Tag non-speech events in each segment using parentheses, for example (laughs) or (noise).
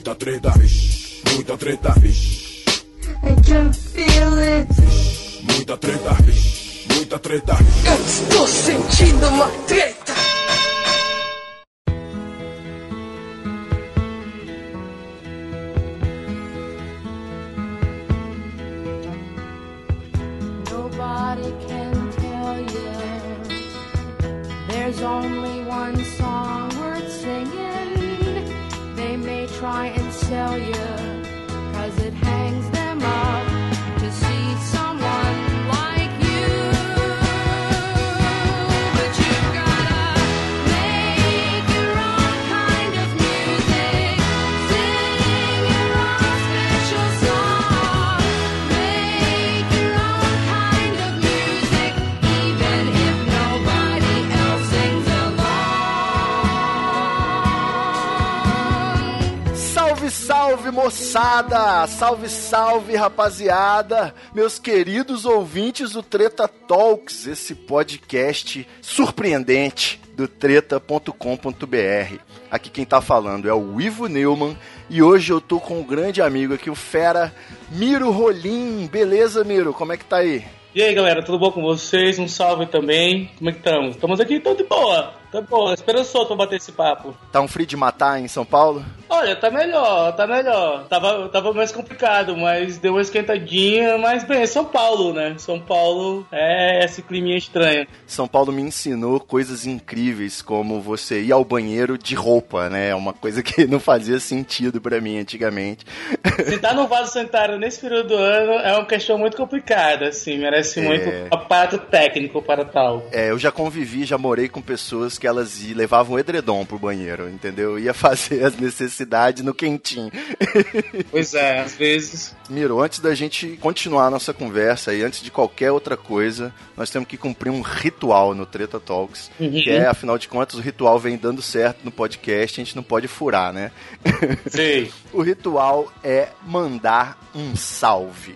Muita treta, vixe, muita treta, vixe. I can feel it. Muita treta, vixe, muita treta. Eu estou sentindo uma treta. Moçada! Salve, salve, rapaziada! Meus queridos ouvintes do Treta Talks, esse podcast surpreendente do treta.com.br. Aqui quem tá falando é o Ivo Neumann e hoje eu tô com um grande amigo aqui, o fera Miro Rolim. Beleza, Miro? Como é que tá aí? E aí, galera, tudo bom com vocês? Um salve também. Como é que estamos? Estamos aqui, tô de boa. Tá boa, esperançoso pra bater esse papo. Tá um frio de matar em São Paulo? Olha, tá melhor, tá melhor. Tava, tava mais complicado, mas deu uma esquentadinha. Mas, bem, São Paulo, né? São Paulo é esse climinha estranho. São Paulo me ensinou coisas incríveis, como você ir ao banheiro de roupa, né? É uma coisa que não fazia sentido pra mim antigamente. (laughs) Sentar no vaso sanitário nesse período do ano é uma questão muito complicada, assim. Merece É. muito aparato técnico para tal. É, eu já convivi, já morei com pessoas que elas levavam edredom pro banheiro, entendeu? Ia fazer as necessidades no quentinho. Pois é, às vezes. Miro, antes da gente continuar a nossa conversa e antes de qualquer outra coisa, nós temos que cumprir um ritual no Treta Talks, Uhum. que é, afinal de contas, o ritual vem dando certo no podcast, a gente não pode furar, né? Sei. (laughs) o ritual é mandar um salve.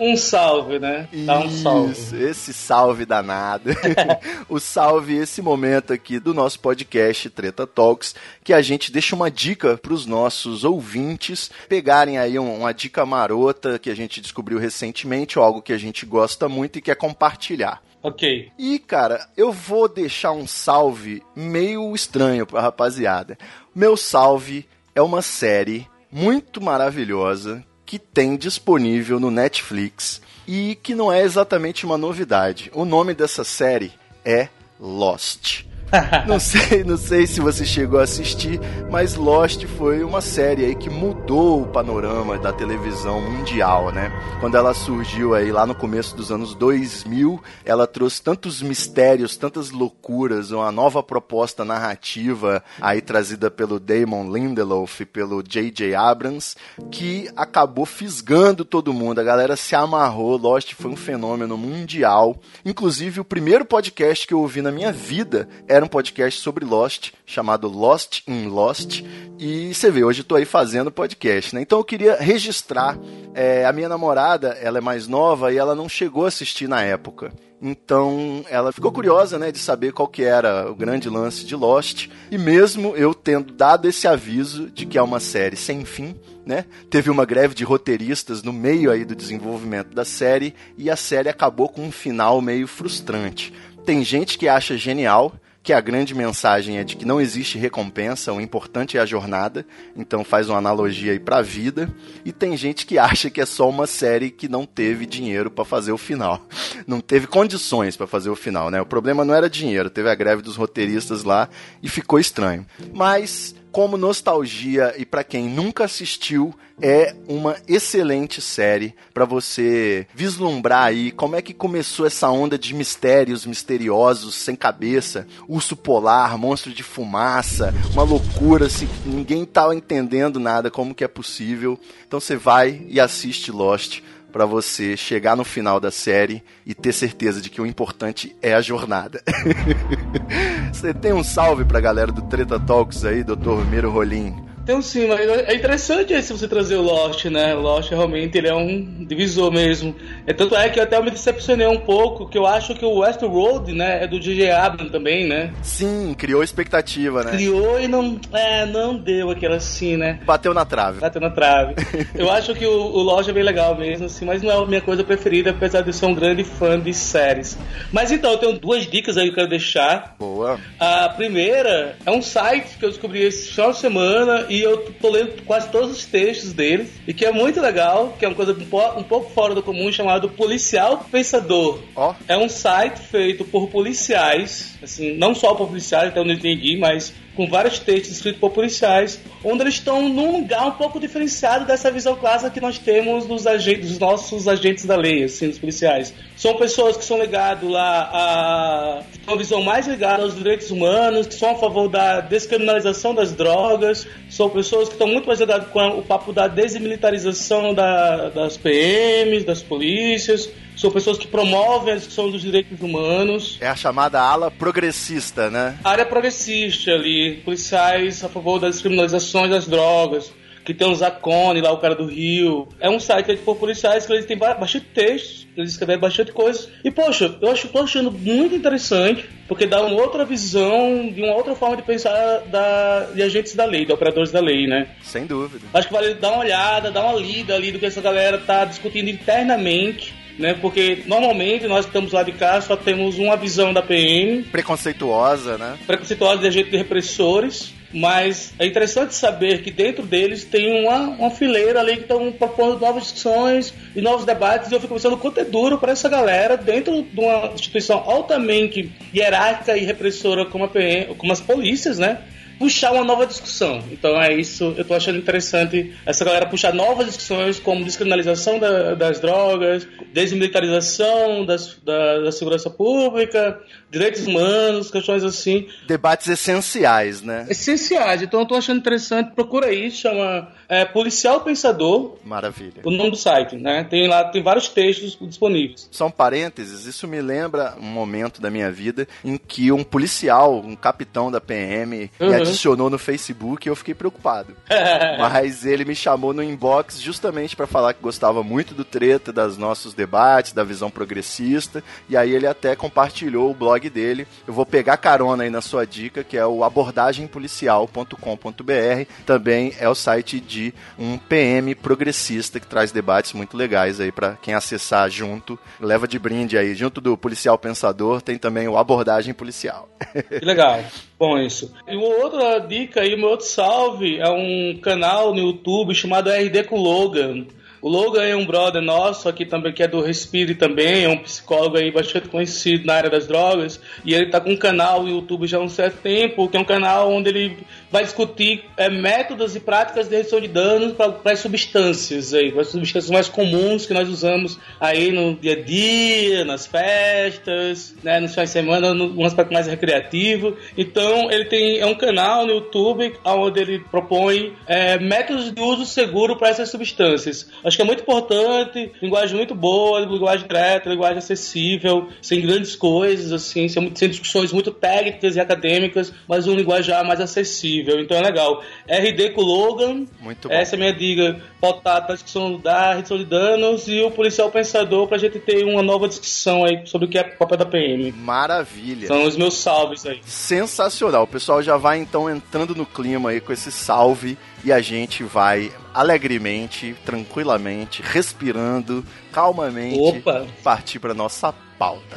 Um salve, né? Dá um salve. Isso, esse salve danado. (laughs) o salve, esse momento aqui do nosso podcast Treta Talks, que a gente deixa uma dica para os nossos ouvintes pegarem aí um- uma dica marota que a gente descobriu recentemente, ou algo que a gente gosta muito e quer compartilhar. Ok. E, cara, eu vou deixar um salve meio estranho pra rapaziada. Meu salve é uma série muito maravilhosa que tem disponível no Netflix e que não é exatamente uma novidade. O nome dessa série é Lost. (laughs) Não sei, não sei se você chegou a assistir, mas Lost foi uma série aí que mudou o panorama da televisão mundial, né? Quando ela surgiu aí lá no começo dos anos 2000, ela trouxe tantos mistérios, tantas loucuras, uma nova proposta narrativa aí trazida pelo Damon Lindelof e pelo J.J. Abrams, que acabou fisgando todo mundo. A galera se amarrou, Lost foi um fenômeno mundial. Inclusive, o primeiro podcast que eu ouvi na minha vida era um podcast sobre Lost, chamado Lost in Lost. E você vê, hoje tô aí fazendo podcast, né? Então eu queria registrar. é, a minha namorada, ela é mais nova e ela não chegou a assistir na época. Então ela ficou curiosa, né, de saber qual que era o grande lance de Lost. E mesmo eu tendo dado esse aviso de que é uma série sem fim, né? Teve uma greve de roteiristas no meio aí do desenvolvimento da série e a série acabou com um final meio frustrante. Tem gente que acha genial, que a grande mensagem é de que não existe recompensa, o importante é a jornada, então faz uma analogia aí pra vida, e tem gente que acha que é só uma série que não teve dinheiro pra fazer o final. Não teve condições pra fazer o final, né? O problema não era dinheiro, teve a greve dos roteiristas lá e ficou estranho. Mas como nostalgia e pra quem nunca assistiu, é uma excelente série pra você vislumbrar aí como é que começou essa onda de mistérios misteriosos sem cabeça, urso polar, monstro de fumaça, uma loucura assim, ninguém tava entendendo nada como que é possível. Então você vai e assiste Lost pra você chegar no final da série e ter certeza de que o importante é a jornada. (laughs) Você tem um salve pra galera do Treta Talks aí, Dr. Miro Rolim? Tem sim, mas é interessante esse você trazer o Lost, né? O Lost realmente ele é um divisor mesmo. É, tanto é que eu até me decepcionei um pouco, que eu acho que o Westworld, né, é do J.J. Abrams também, né? Sim, criou expectativa, né? Criou e não, é, não deu aquela assim, né? Bateu na trave. Bateu na trave. (laughs) eu acho que o, o Lost é bem legal mesmo, assim, mas não é a minha coisa preferida, apesar de eu ser um grande fã de séries. Mas então, eu tenho duas dicas aí que eu quero deixar. Boa. A primeira é um site que eu descobri esse final de semana e eu tô lendo quase todos os textos dele e que é muito legal, que é uma coisa um, po- um pouco fora do comum, chamado Policial Pensador. Ó. É um site feito por policiais, assim, não só por policiais, até onde eu entendi, mas com vários textos escritos por policiais, onde eles estão num lugar um pouco diferenciado dessa visão clássica que nós temos dos, agentes, dos nossos agentes da lei, assim, dos policiais. São pessoas que são ligadas lá a uma visão mais ligada aos direitos humanos, que são a favor da descriminalização das drogas, são pessoas que estão muito mais ligadas com o papo da desmilitarização da- das PMs, das polícias, são pessoas que promovem a discussão dos direitos humanos. É a chamada ala progressista, né? área progressista ali, policiais a favor das descriminalizações das drogas, que tem o Zacone lá, o cara do Rio. É um site feito por policiais que eles têm ba- bastante textos, eles escrevem bastante coisas. E, poxa, eu acho, tô achando muito interessante, porque dá uma outra visão, de uma outra forma de pensar da, de agentes da lei, de operadores da lei, né? Sem dúvida. Acho que vale dar uma olhada, dar uma lida ali do que essa galera tá discutindo internamente, né? Porque normalmente nós que estamos lá de cá só temos uma visão da PM, Preconceituosa, né? preconceituosos de agentes de repressores, mas é interessante saber que dentro deles tem uma, uma fileira ali que estão propondo novas discussões e novos debates, e eu fico pensando quanto é duro para essa galera, dentro de uma instituição altamente hierárquica e repressora como, a PM, como as polícias, né? Puxar uma nova discussão. Então é isso, eu tô achando interessante essa galera puxar novas discussões como descriminalização da- das drogas, desmilitarização das, da, da segurança pública, direitos humanos, questões assim Debates essenciais, né? essenciais. Então eu tô achando interessante. Procura aí, chama é, Policial Pensador, Maravilha. o nome do site, né? Tem lá, tem vários textos disponíveis. Um parênteses, isso me lembra um momento da minha vida em que um policial, um capitão da PM, me Uhum. adicionou no Facebook e eu fiquei preocupado. (laughs) Mas ele me chamou no inbox justamente para falar que gostava muito do treta, dos nossos debates, da visão progressista, e aí ele até compartilhou o blog dele. Eu vou pegar carona aí na sua dica, que é o abordagempolicial.com.br. Também é o site de um PM progressista que traz debates muito legais aí para quem acessar junto. Leva de brinde aí, junto do Policial Pensador, tem também o Abordagem Policial. (laughs) Que legal. Bom, isso. E uma outra dica aí, meu outro salve é um canal no YouTube chamado RD com Logan. O Logan é um brother nosso aqui também, que é do Respire também, é um psicólogo aí bastante conhecido na área das drogas. E ele tá com um canal no YouTube já há um certo tempo, que é um canal onde ele vai discutir é, métodos e práticas de redução de danos para as substâncias aí, para as substâncias mais comuns que nós usamos aí no dia a dia, nas festas, né, nos finais de semana, no, um aspecto mais recreativo. Então ele tem é um canal no YouTube onde ele propõe é, métodos de uso seguro para essas substâncias. Acho que é muito importante, linguagem muito boa, linguagem direta, linguagem acessível, sem grandes coisas, assim, sem, sem discussões muito técnicas e acadêmicas, mas um linguajar mais acessível. Então é legal. RD com Logan, Muito bom. essa é a minha dica. Pautar para a discussão da redução de danos e o policial pensador para a gente ter uma nova discussão aí sobre o que é papel da PM. Maravilha. São os meus salves aí. Sensacional. O pessoal já vai então entrando no clima aí com esse salve e a gente vai alegremente, tranquilamente, respirando, calmamente Opa. partir para nossa pauta.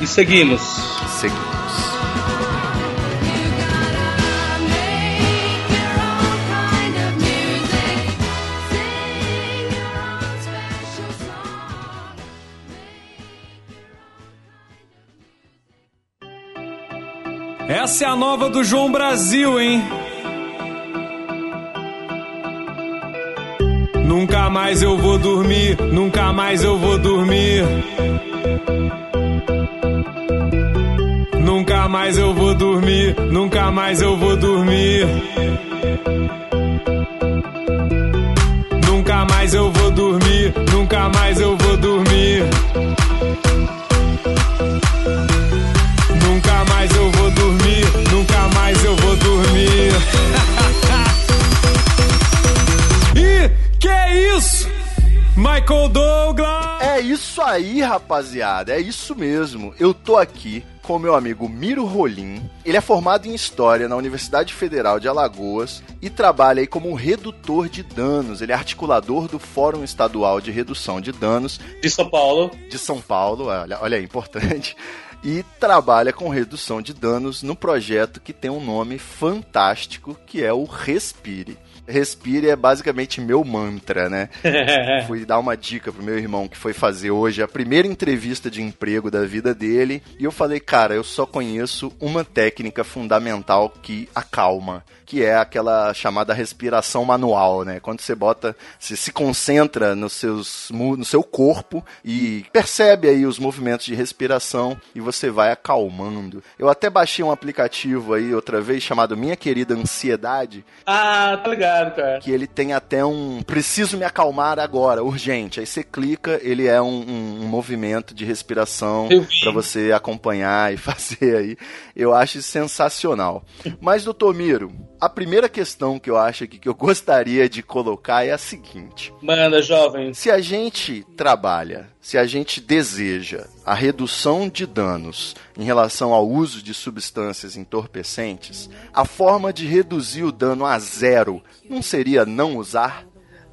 E seguimos. (laughs) Seguimos. Essa é a nova do João Brasil, hein? Nunca mais eu vou dormir, nunca mais eu vou dormir. Nunca mais eu vou dormir, nunca mais eu vou dormir. Nunca mais eu vou dormir, nunca mais eu vou dormir. Michael Douglas! É isso aí, rapaziada. É isso mesmo. Eu tô aqui com meu amigo Miro Rolim. Ele é formado em História na Universidade Federal de Alagoas e trabalha aí como redutor de danos. Ele é articulador do Fórum Estadual de Redução de Danos De São Paulo. de São Paulo, olha, olha aí, importante, e trabalha com redução de danos no projeto que tem um nome fantástico, que é o Respire. Respire é basicamente meu mantra, né? (laughs) Fui dar uma dica pro meu irmão que foi fazer hoje a primeira entrevista de emprego da vida dele, e eu falei, cara, eu só conheço uma técnica fundamental que acalma, que é aquela chamada respiração manual, né? Quando você bota, você se concentra nos seus, no seu corpo e percebe aí os movimentos de respiração e você vai acalmando. Eu até baixei um aplicativo aí outra vez chamado Minha Querida Ansiedade, Ah, tá ligado, cara. que ele tem até um preciso me acalmar agora, urgente. Aí você clica, ele é um, um- um movimento de respiração para você (laughs) acompanhar e fazer aí. Eu acho sensacional. Mas, doutor Miro, a primeira questão que eu acho aqui que eu (laughs) gostaria de colocar é a seguinte. Manda, jovem. Se a gente trabalha, se a gente deseja a redução de danos em relação ao uso de substâncias entorpecentes, a forma de reduzir o dano a zero não seria não usar?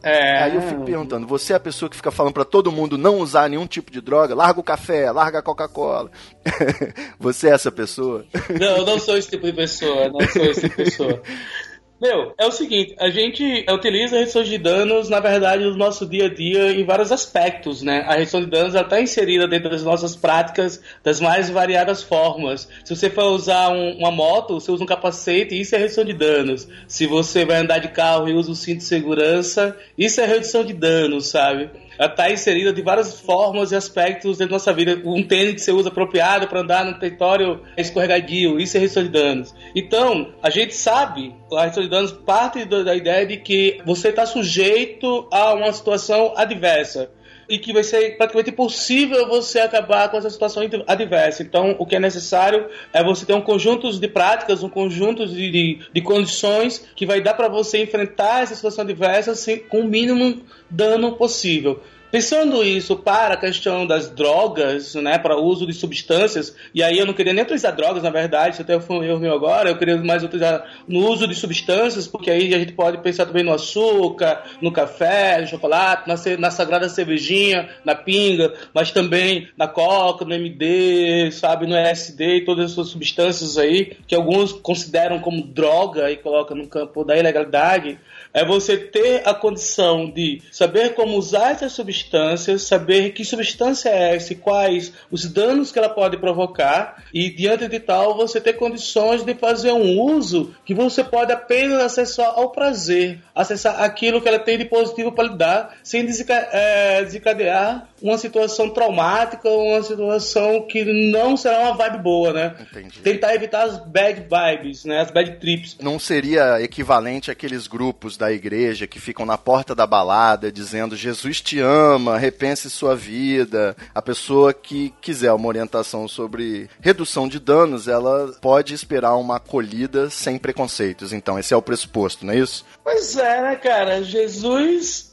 É. Aí eu fico perguntando, você é a pessoa que fica falando pra todo mundo não usar nenhum tipo de droga? Larga o café, larga a Coca-Cola. (laughs) você é essa pessoa? Não, eu não sou esse tipo de pessoa, não sou esse tipo de pessoa. (laughs) Meu, é o seguinte, a gente utiliza a redução de danos, na verdade, no nosso dia a dia em vários aspectos, né? A redução de danos está inserida dentro das nossas práticas das mais variadas formas. Se você for usar um- uma moto, você usa um capacete, isso é redução de danos. Se você vai andar de carro e usa o cinto de segurança, isso é redução de danos, sabe? Ela está inserida de várias formas e aspectos da nossa vida. Um tênis que você usa apropriado para andar no território escorregadio, isso é redução de danos. Então, a gente sabe, a redução de danos parte da ideia de que você está sujeito a uma situação adversa. E que vai ser praticamente impossível você acabar com essa situação adversa. Então, o que é necessário é você ter um conjunto de práticas, um conjunto de, de, de condições que vai dar para você enfrentar essa situação adversa sem, com o mínimo dano possível. Pensando isso para a questão das drogas, né, para o uso de substâncias, e aí eu não queria nem utilizar drogas, na verdade, até foi um erro meu agora, eu queria mais utilizar no uso de substâncias, porque aí a gente pode pensar também no açúcar, no café, no chocolate, na, na sagrada cervejinha, na pinga, mas também na coca, no MD, sabe, no LSD e todas essas substâncias aí, que alguns consideram como droga e colocam no campo da ilegalidade é você ter a condição de saber como usar essas substâncias, saber que substância é essa e quais os danos que ela pode provocar, e diante de tal, você ter condições de fazer um uso que você pode apenas acessar ao prazer, acessar aquilo que ela tem de positivo para lhe dar, sem eh, desencadear uma situação traumática, uma situação que não será uma vibe boa, né? Entendi. Tentar evitar as bad vibes, né? As bad trips. Não seria equivalente àqueles grupos da igreja que ficam na porta da balada dizendo Jesus te ama, repense sua vida. A pessoa que quiser uma orientação sobre redução de danos, ela pode esperar uma acolhida sem preconceitos. Então, esse é o pressuposto, não é isso? Pois é, né, cara? Jesus.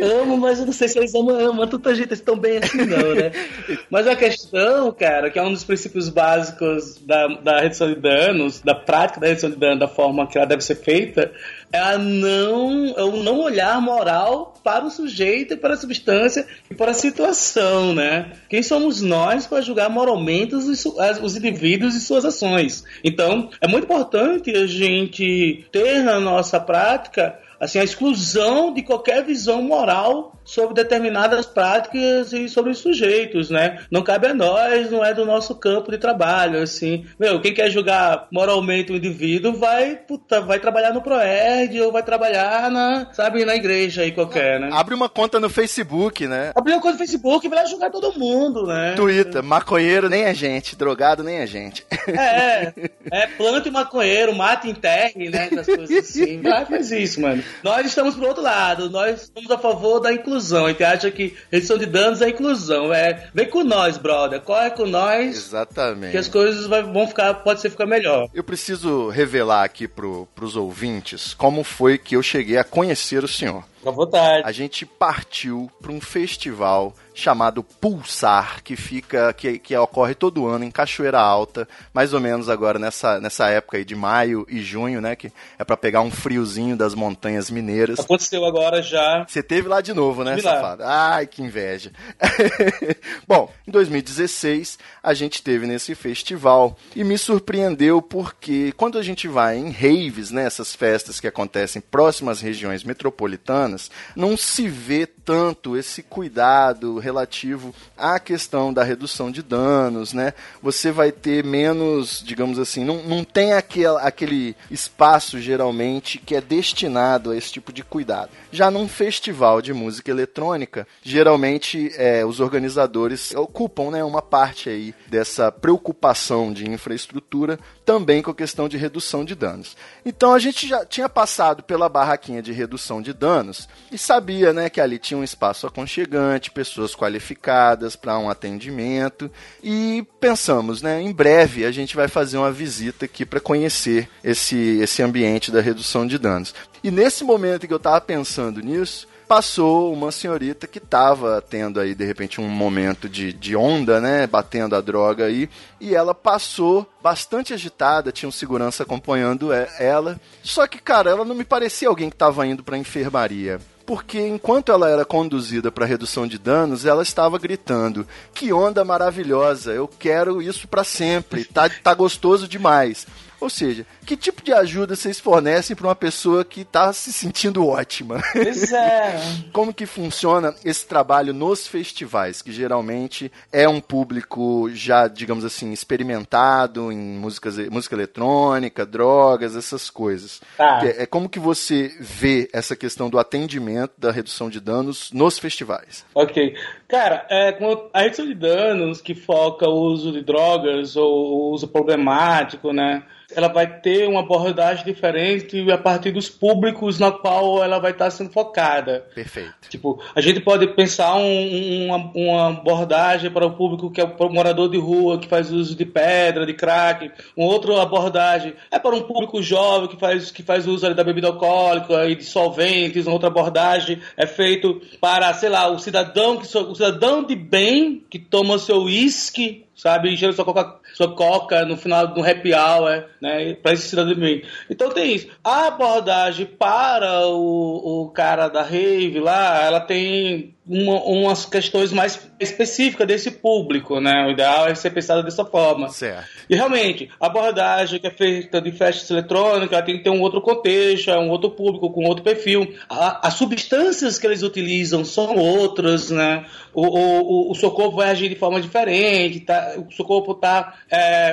Amo, mas eu não sei se eles amam, amam tanta gente assim tão bem assim, não, né? (laughs) Mas a questão, cara, que é um dos princípios básicos da, da redução de danos, da prática da redução de danos, da forma que ela deve ser feita, é a não, é o não olhar moral para o sujeito e para a substância e para a situação, né? Quem somos nós para julgar moralmente os, os indivíduos e suas ações? Então, é muito importante a gente ter na nossa prática assim, a exclusão de qualquer visão moral sobre determinadas práticas e sobre os sujeitos, né? Não cabe a nós, não é do nosso campo de trabalho, assim. Meu, quem quer julgar moralmente o indivíduo vai, puta, vai trabalhar no Proerd ou vai trabalhar na, sabe, na igreja aí qualquer, né? Abre uma conta no Facebook, né? Abrir uma coisa no Facebook e vai julgar todo mundo, né? Twitter, maconheiro nem a gente, drogado nem a gente. É, é, plante maconheiro, mate, enterre, né? Essas coisas assim. (laughs) Vai, faz isso, mano. Nós estamos pro outro lado, nós estamos a favor da inclusão. A gente acha que redução de danos é inclusão. É, vem com nós, brother. Corre com nós, Exatamente. que as coisas vão ficar, pode ser ficar melhor. Eu preciso revelar aqui pro, pros ouvintes como foi que eu cheguei a conhecer o senhor. Fica à vontade. a gente partiu para um festival chamado Pulsar, que fica que, que ocorre todo ano em Cachoeira Alta, mais ou menos agora nessa, nessa época aí de maio e junho, né, que é para pegar um friozinho das montanhas mineiras. Aconteceu agora já. Você teve lá de novo, né, safado? Ai, que inveja. (laughs) Bom, em 2016 a gente teve nesse festival e me surpreendeu porque quando a gente vai em raves, né, essas festas que acontecem próximas às regiões metropolitanas, não se vê tanto esse cuidado relativo à questão da redução de danos, né? Você vai ter menos, digamos assim, não, não tem aquele, aquele espaço geralmente que é destinado a esse tipo de cuidado. Já num festival de música eletrônica, geralmente é, os organizadores ocupam né, uma parte aí dessa preocupação de infraestrutura, também com a questão de redução de danos. Então a gente já tinha passado pela barraquinha de redução de danos e sabia né, que ali tinha um espaço aconchegante, pessoas qualificadas para um atendimento e pensamos, né, em breve a gente vai fazer uma visita aqui para conhecer esse, esse ambiente da redução de danos. E nesse momento que eu estava pensando nisso, passou uma senhorita que estava tendo aí de repente um momento de, de onda, né, batendo a droga aí, e ela passou bastante agitada, tinha um segurança acompanhando ela. Só que, cara, ela não me parecia alguém que estava indo para enfermaria. Porque enquanto ela era conduzida para redução de danos, ela estava gritando: "Que onda maravilhosa! Eu quero isso para sempre. Tá tá gostoso demais." Ou seja, que tipo de ajuda vocês fornecem para uma pessoa que está se sentindo ótima? Pois é. (laughs) Como que funciona esse trabalho nos festivais, que geralmente é um público já, digamos assim, experimentado em músicas, música eletrônica, drogas, essas coisas. Tá. É, é como que você vê essa questão do atendimento, da redução de danos nos festivais? Ok. Cara, é, a redução de danos que foca o uso de drogas ou o uso problemático, né? Ela vai ter uma abordagem diferente a partir dos públicos na qual ela vai estar sendo focada. Perfeito. Tipo, a gente pode pensar um- um- uma, uma abordagem para o público que é o morador de rua, que faz uso de pedra, de crack. Uma outra abordagem é para um público jovem que faz, que faz uso da bebida alcoólica e de solventes. Uma outra abordagem é feito para, sei lá, o cidadão, que, so- cidadão de bem que toma seu uísque sabe? Enchendo sua coca, sua coca no final do happy hour, né? Pra esse cidadão de bem. Então tem isso. A abordagem para o, o cara da rave lá, ela tem uma- umas questões mais específicas desse público, né? O ideal é ser pensado dessa forma. Certo. E realmente, a abordagem que é feita de festas eletrônicas ela tem que ter um outro contexto, é um outro público, com outro perfil. A- as substâncias que eles utilizam são outras, né? O, o, o- o seu corpo vai agir de forma diferente, tá? O seu corpo está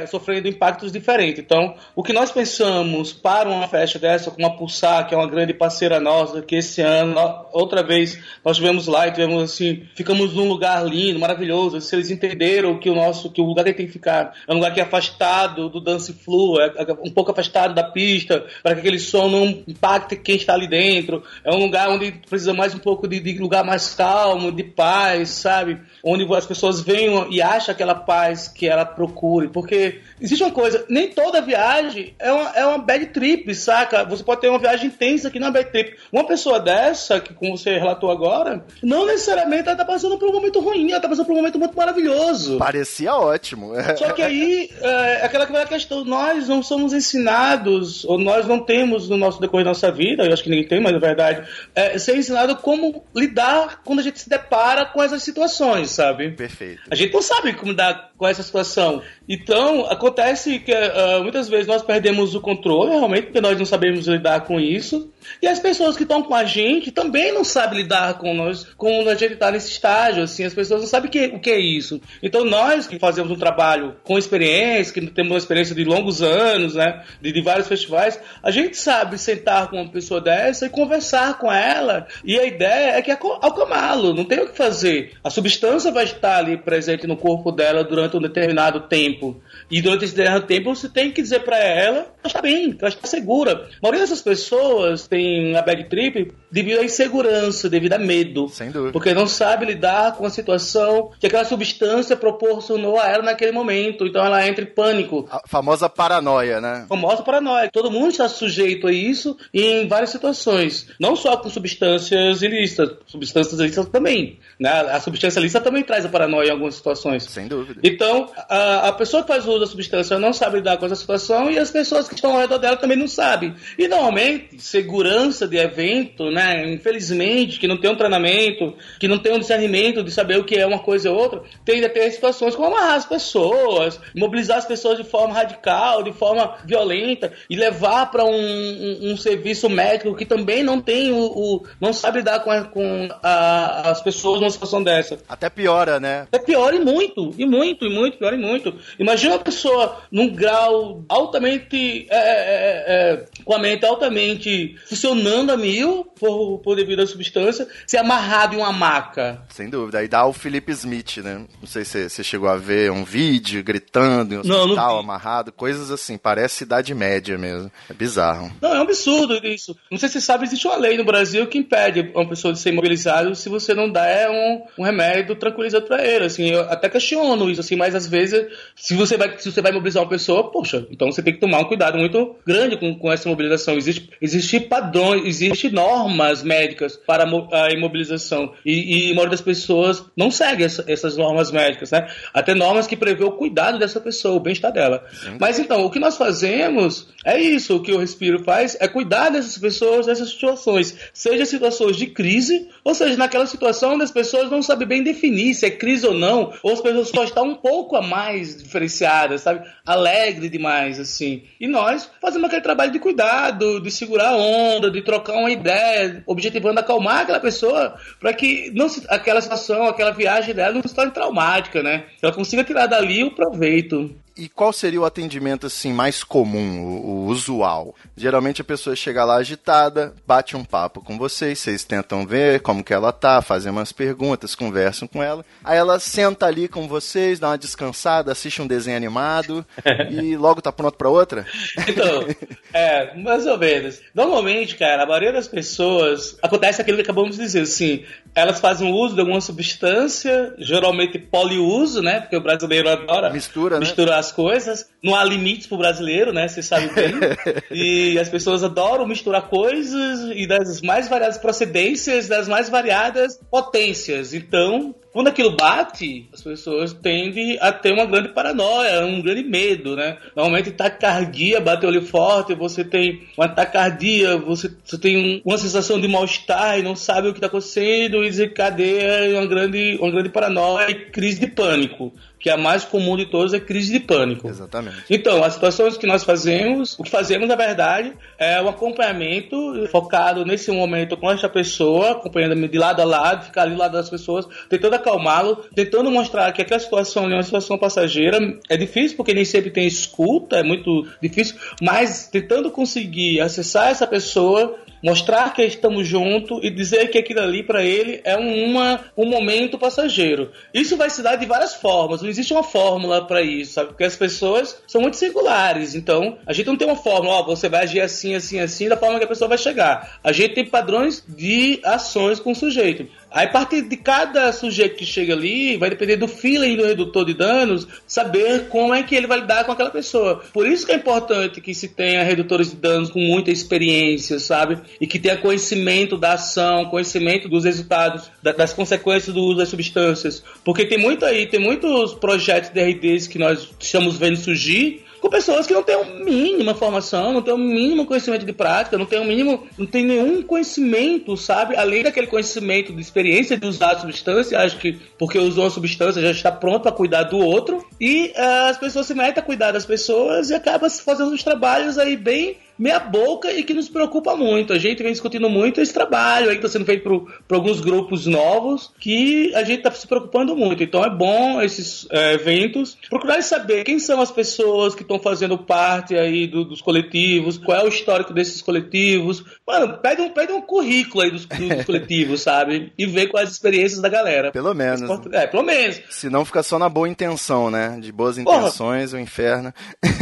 sofrendo impactos diferentes. Então, o que nós pensamos para uma festa dessa, como a Pulsar, que é uma grande parceira nossa, que esse ano, outra vez, nós tivemos lá e tivemos assim, ficamos num lugar lindo, maravilhoso. Se eles entenderam que o nosso, que o lugar que tem que ficar é um lugar que é afastado do dance flu, é é um pouco afastado da pista, para que aquele som não impacte quem está ali dentro. É um lugar onde precisa mais um pouco de, de lugar mais calmo, de paz, sabe? Onde as pessoas venham e acham aquela paz que ela procure. Porque existe uma coisa, nem toda viagem é uma, é uma bad trip, saca? Você pode ter uma viagem intensa que não é bad trip. Uma pessoa dessa, que como você relatou agora, não necessariamente ela tá passando por um momento ruim, ela tá passando por um momento muito maravilhoso. Parecia ótimo. (laughs) Só que aí é aquela velha questão, nós não somos ensinados, ou nós não temos no nosso decorrer da nossa vida, eu acho que ninguém tem, mas é verdade, é, ser ensinado como lidar quando a gente se depara com essas situações, sabe? Perfeito. A gente não sabe como lidar com essa situação. Então, acontece que ah, muitas vezes nós perdemos o controle, realmente, porque nós não sabemos lidar com isso. E as pessoas que estão com a gente também não sabem lidar com nós, quando a gente está nesse estágio, assim, as pessoas não sabem que, o que é isso. Então, nós que fazemos um trabalho com experiência, que temos uma experiência de longos anos, né, de, de vários festivais, a gente sabe sentar com uma pessoa dessa e conversar com ela. E a ideia é que acalmá-lo, não tem o que fazer. A substância vai estar ali presente no corpo dela durante um determinado tempo. E durante esse determinado tempo você tem que dizer para ela ela está bem, ela está segura. A maioria dessas pessoas têm uma bad trip devido à insegurança, devido a medo. Sem dúvida. Porque não sabe lidar com a situação que aquela substância proporcionou a ela naquele momento. Então ela entra em pânico. A famosa paranoia, né? Famosa paranoia. Todo mundo está sujeito a isso em várias situações. Não só com substâncias ilícitas, substâncias ilícitas também. Né? A substância ilícita também traz a paranoia em algumas situações. Sem dúvida. Então, a, a pessoa que faz uso da substância não sabe lidar com essa situação e as pessoas que estão ao redor dela também não sabem. E normalmente, segurança de evento, né? Infelizmente, que não tem um treinamento, que não tem um discernimento de saber o que é uma coisa ou outra, tende a ter situações como amarrar as pessoas, mobilizar as pessoas de forma radical, de forma violenta e levar para um, um- um serviço médico que também não tem o, o- não sabe lidar com, a- com a- as pessoas numa situação dessa. Até piora, né? É pior e muito, e muito, e muito, pior e muito. Imagina uma pessoa num grau altamente. é, é, é, com a mente altamente funcionando a mil por, por devido à substância, ser amarrado em uma maca. Sem dúvida. Aí dá o Felipe Smith, né? Não sei se você chegou a ver um vídeo gritando em um Não, não hospital, vi. amarrado, coisas assim, parece idade média mesmo. É bizarro. Não, é um absurdo isso. Não sei se você sabe, existe uma lei no Brasil que impede uma pessoa de ser imobilizada se você não der um, um remédio tranquilizador pra ele. Assim, eu até questiono isso, assim, mas às vezes, se você vai, se você vai imobilizar uma pessoa, poxa, então você tem que tomar um cuidado muito grande com, com essa imobilização. Existe, existe padrões, existe normas médicas para a mo- a imobilização. E, e a maioria das pessoas não segue essa- essas normas médicas, né? Até normas que prevê o cuidado dessa pessoa, o bem-estar dela. Mas então, o que nós fazemos é isso, o que o Respiro faz é cuidar dessas pessoas, dessas situações. Seja situações de crise, ou seja, naquela situação onde as pessoas não sabem bem definir se é crise ou não, ou as pessoas só estão um pouco a mais diferenciadas, sabe? Alegre demais, assim. E nós fazemos aquele trabalho de cuidado, de segurar a onda, de trocar uma ideia, objetivando acalmar aquela pessoa, para que não se- aquela situação, aquela viagem dela não se torne traumática, né? Que ela consiga tirar dali o proveito. E qual seria o atendimento assim mais comum, o, o usual? Geralmente a pessoa chega lá agitada, bate um papo com vocês, vocês tentam ver como que ela tá, fazem umas perguntas, conversam com ela. Aí ela senta ali com vocês, dá uma descansada, assiste um desenho animado (laughs) e logo tá pronto pra outra? Então, é, mais ou menos. Normalmente, cara, a maioria das pessoas acontece aquilo que acabamos de dizer, assim, elas fazem uso de alguma substância, geralmente poliuso, né? Porque o brasileiro adora Mistura, né? misturar as coisas. Não há limites pro brasileiro, né? Você sabe bem. (laughs) e as pessoas adoram misturar coisas e das mais variadas procedências, das mais variadas potências. Então, quando aquilo bate, as pessoas tendem a ter uma grande paranoia, um grande medo, né? Normalmente taquicardia, bate o olho forte, você tem uma taquicardia, você, você tem um- uma sensação de mal-estar e não sabe o que está acontecendo e desencadeia uma grande, uma grande paranoia e crise de pânico, que é a mais comum de todas, é crise de pânico. Exatamente. Então, as situações que nós fazemos, o que fazemos, na verdade, é um acompanhamento focado nesse momento com essa pessoa, acompanhando de lado a lado, ficar ali do lado das pessoas, tentando acalmá-lo, tentando mostrar que aquela situação ali é uma situação passageira. É difícil porque nem sempre tem escuta, é muito difícil, mas tentando conseguir acessar essa pessoa mostrar que estamos juntos e dizer que aquilo ali para ele é um, uma, um momento passageiro. Isso vai se dar de várias formas, não existe uma fórmula para isso, sabe? Porque as pessoas são muito singulares, então a gente não tem uma fórmula, ó, você vai agir assim, assim, assim, da forma que a pessoa vai chegar. A gente tem padrões de ações com o sujeito. Aí, a partir de cada sujeito que chega ali, vai depender do feeling do redutor de danos, saber como é que ele vai lidar com aquela pessoa. Por isso que é importante que se tenha redutores de danos com muita experiência, sabe? E que tenha conhecimento da ação, conhecimento dos resultados, da- das consequências do uso das substâncias. Porque tem muito aí, tem muitos projetos de RDs que nós estamos vendo surgir com pessoas que não têm uma mínima formação, não têm um mínimo conhecimento de prática, não têm um mínimo, não tem nenhum conhecimento, sabe? Além daquele conhecimento de experiência de usar a substância, acho que porque usou a substância já está pronto para cuidar do outro e ah, as pessoas se metem a cuidar das pessoas e acaba fazendo uns trabalhos aí bem meia boca e que nos preocupa muito. A gente vem discutindo muito esse trabalho aí que está sendo feito por, por alguns grupos novos que a gente está se preocupando muito. Então é bom esses eh, eventos procurar saber quem são as pessoas que estão fazendo parte aí do- dos coletivos, qual é o histórico desses coletivos. Mano, pede um, um currículo aí dos, dos (laughs) coletivos, sabe? E vê quais as experiências da galera. Pelo menos. É, pelo menos. Se não fica só na boa intenção, né? De boas Porra. intenções, o inferno.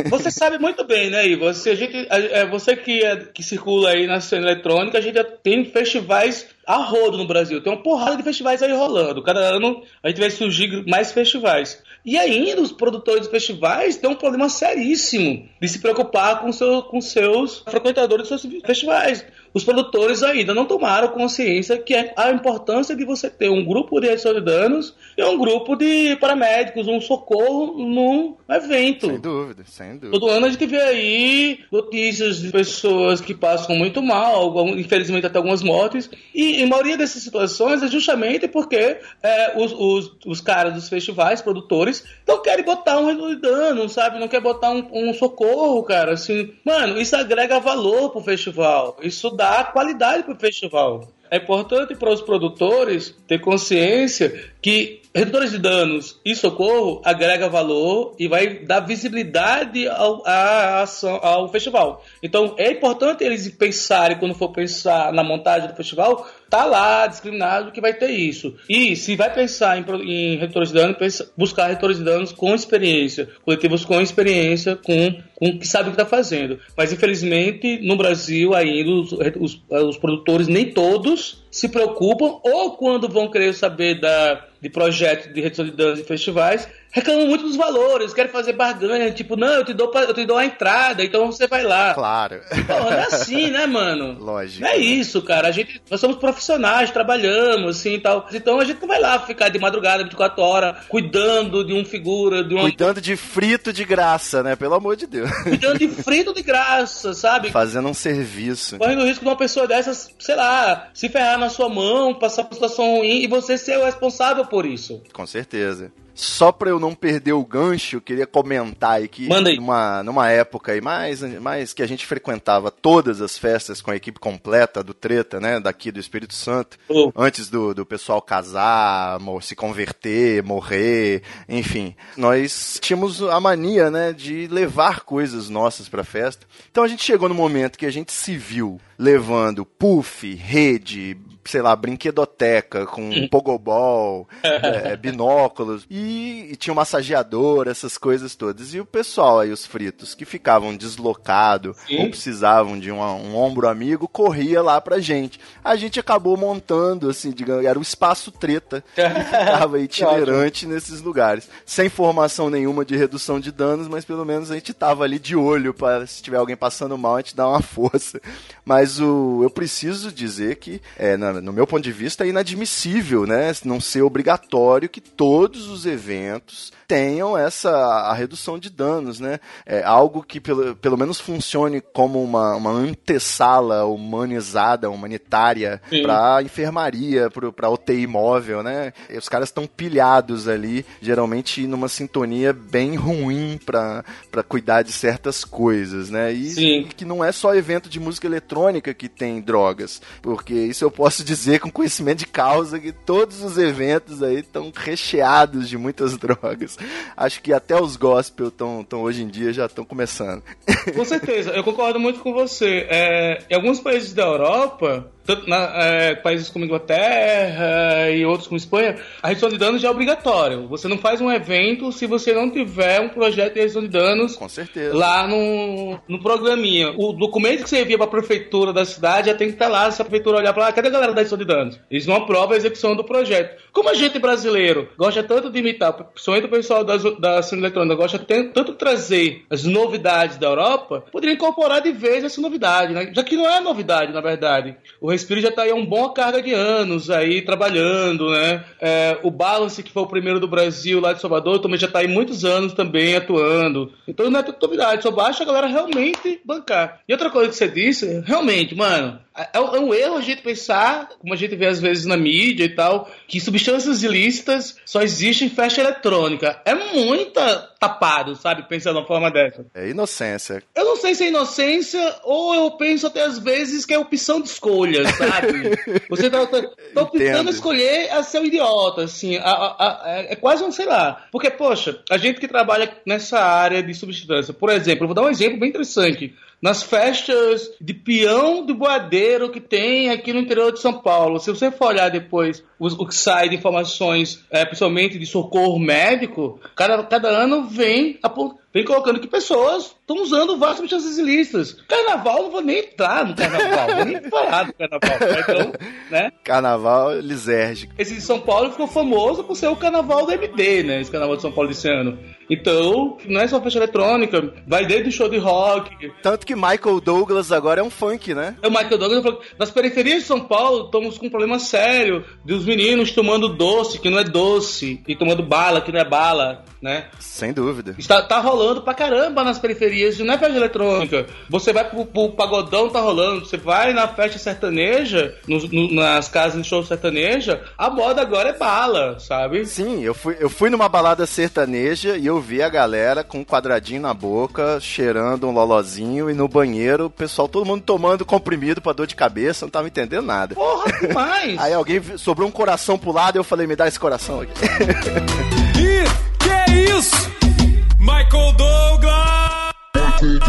Você sabe muito bem, né, Ivo? Se a gente, a- é, você que, é- que circula aí na cena eletrônica, a gente já tem festivais a rodo no Brasil. Tem uma porrada de festivais aí rolando. Cada ano a gente vai surgir mais festivais. E ainda os produtores de festivais têm um problema seríssimo de se preocupar com, seu, com seus frequentadores dos seus festivais. Os produtores ainda não tomaram consciência que é a importância de você ter um grupo de solidanos e um grupo de paramédicos, um socorro num evento. Sem dúvida, sem dúvida. Todo ano a gente vê aí notícias de pessoas que passam muito mal, infelizmente até algumas mortes. E em maioria dessas situações é justamente porque é, os, os, os caras dos festivais, produtores, não querem botar um reduto de dano, sabe? Não quer botar um, um socorro, cara. Assim, mano, isso agrega valor pro festival. Isso dá qualidade pro festival. É importante para os produtores ter consciência que redutores de danos e socorro agrega valor e vai dar visibilidade ao, à ação- ao festival. Então é importante eles pensarem, quando for pensar na montagem do festival, tá lá discriminado que vai ter isso. E se vai pensar em, em redutores de danos, pensa- buscar redutores de danos com experiência, coletivos com experiência, com, com que sabem o que está fazendo. Mas infelizmente no Brasil ainda os, os, os produtores nem todos se preocupam ou quando vão querer saber da, de projetos de redução de danos em festivais, reclamam muito dos valores, querem fazer barganha, tipo, não, eu te dou, pra- eu te dou a entrada, então você vai lá. Claro. Pô, não é assim, né, mano? (laughs) Lógico. Não é isso, cara. A gente, nós somos profissionais, trabalhamos, assim e tal. Então a gente não vai lá ficar de madrugada, 24 horas, cuidando de um figura, de uma. Cuidando de frito de graça, né? Pelo amor de Deus. Cuidando de frito de graça, sabe? Fazendo um serviço. Correndo o risco de uma pessoa dessas, sei lá, se ferrar na sua mão, passar por situação ruim e você ser o responsável por isso. Com certeza. Só pra eu não perder o gancho, eu queria comentar aí que Manda aí. Numa, numa época aí mais, mais que a gente frequentava todas as festas com a equipe completa do Treta, né? Daqui do Espírito Santo. Oh. Antes do, do pessoal casar, se converter, morrer, enfim. Nós tínhamos a mania, né, de levar coisas nossas pra festa. Então a gente chegou no momento que a gente se viu levando puff, rede, sei lá, brinquedoteca com um pogobol, (laughs) é, binóculos e, e tinha um massageador, essas coisas todas. E o pessoal aí, os fritos, que ficavam deslocados ou precisavam de uma- um ombro amigo, corria lá pra gente. A gente acabou montando, assim, digamos, era o espaço treta (laughs) que ficava itinerante nesses lugares. Sem formação nenhuma de redução de danos, mas pelo menos a gente tava ali de olho para se tiver alguém passando mal, a gente dar uma (laughs) força. Mas o, eu preciso dizer que, é, na- no meu ponto de vista, é inadmissível, né? Não ser obrigatório que todos os eventos tenham essa a redução de danos, né? É algo que pelo, pelo menos funcione como uma, uma antessala humanizada, humanitária para enfermaria, para UTI móvel, né? E os caras estão pilhados ali, geralmente numa sintonia bem ruim para cuidar de certas coisas, né? E Sim. que não é só evento de música eletrônica que tem drogas, porque isso eu posso (laughs) dizer com conhecimento de causa que todos os eventos aí estão recheados de muitas (laughs) drogas. Acho que até os gospel estão hoje em dia já estão começando. Com certeza, eu concordo muito com você. É, em alguns países da Europa, tanto na, é, países como Inglaterra e outros como Espanha, a redução de danos já é obrigatório. Você não faz um evento se você não tiver um projeto de redução de danos Com certeza. lá no, no programinha. O documento que você envia para a prefeitura da cidade já tem que estar lá. Se a prefeitura olhar para lá, cadê a galera da redução de danos? Eles não aprovam a execução do projeto. Como a gente brasileiro gosta tanto de imitar, principalmente o pessoal das, da cena eletrônica gosta tan- tanto de trazer as novidades da Europa, poderia incorporar de vez essa novidade, né? Já que não é novidade, na verdade. O Respiro já está aí há uma boa carga de anos aí trabalhando, né? É, o Balance, que foi o primeiro do Brasil lá de Salvador, também já está aí muitos anos também atuando. Então não é tudo novidade, só basta a galera realmente bancar. E outra coisa que você disse, realmente, mano, é, um- é um erro a gente pensar, como a gente vê às vezes na mídia e tal, que substâncias ilícitas só existem em festa eletrônica. É muita tapado, sabe? Pensando uma forma dessa. É inocência. Eu não sei se é inocência ou eu penso até às vezes que é opção de escolha, sabe? (laughs) Você tá, tá, tá optando Entendo. escolher a ser um idiota, assim. a- a- a- é é quase um, sei lá. Porque, poxa, a gente que trabalha nessa área de substância, por exemplo, eu vou dar um exemplo bem interessante. Nas festas de peão do boadeiro que tem aqui no interior de São Paulo, se você for olhar depois os- o que sai de informações, é, principalmente de socorro médico, cada, cada ano vem apon- vem colocando que pessoas estão usando várias substâncias ilícitas. Carnaval, não vou nem entrar no carnaval, vou nem falar do carnaval. Então, né? Carnaval lisérgico. Esse de São Paulo ficou famoso por ser o carnaval do MD, né? Esse carnaval de São Paulo desse ano. Então, não é só festa eletrônica, vai desde o show de rock. Tanto que Michael Douglas agora é um funk, né? O Michael Douglas nas periferias de São Paulo estamos com um problema sério dos meninos tomando doce, que não é doce, e tomando bala, que não é bala, né? Sem dúvida. Está, tá rolando pra caramba nas periferias, não é festa eletrônica. Você vai pro, pro pagodão, tá rolando. Você vai na festa sertaneja, nos- no- nas casas de show sertaneja, a moda agora é bala, sabe? Sim, eu fui, eu fui numa balada sertaneja e eu vi a galera com um quadradinho na boca, cheirando um lolozinho e no banheiro, o pessoal, todo mundo tomando comprimido pra dor de cabeça, não tava entendendo nada. Porra, demais! (laughs) Aí alguém sobrou um coração pro lado e eu falei, me dá esse coração aqui. (laughs) Michael Douglas! Michael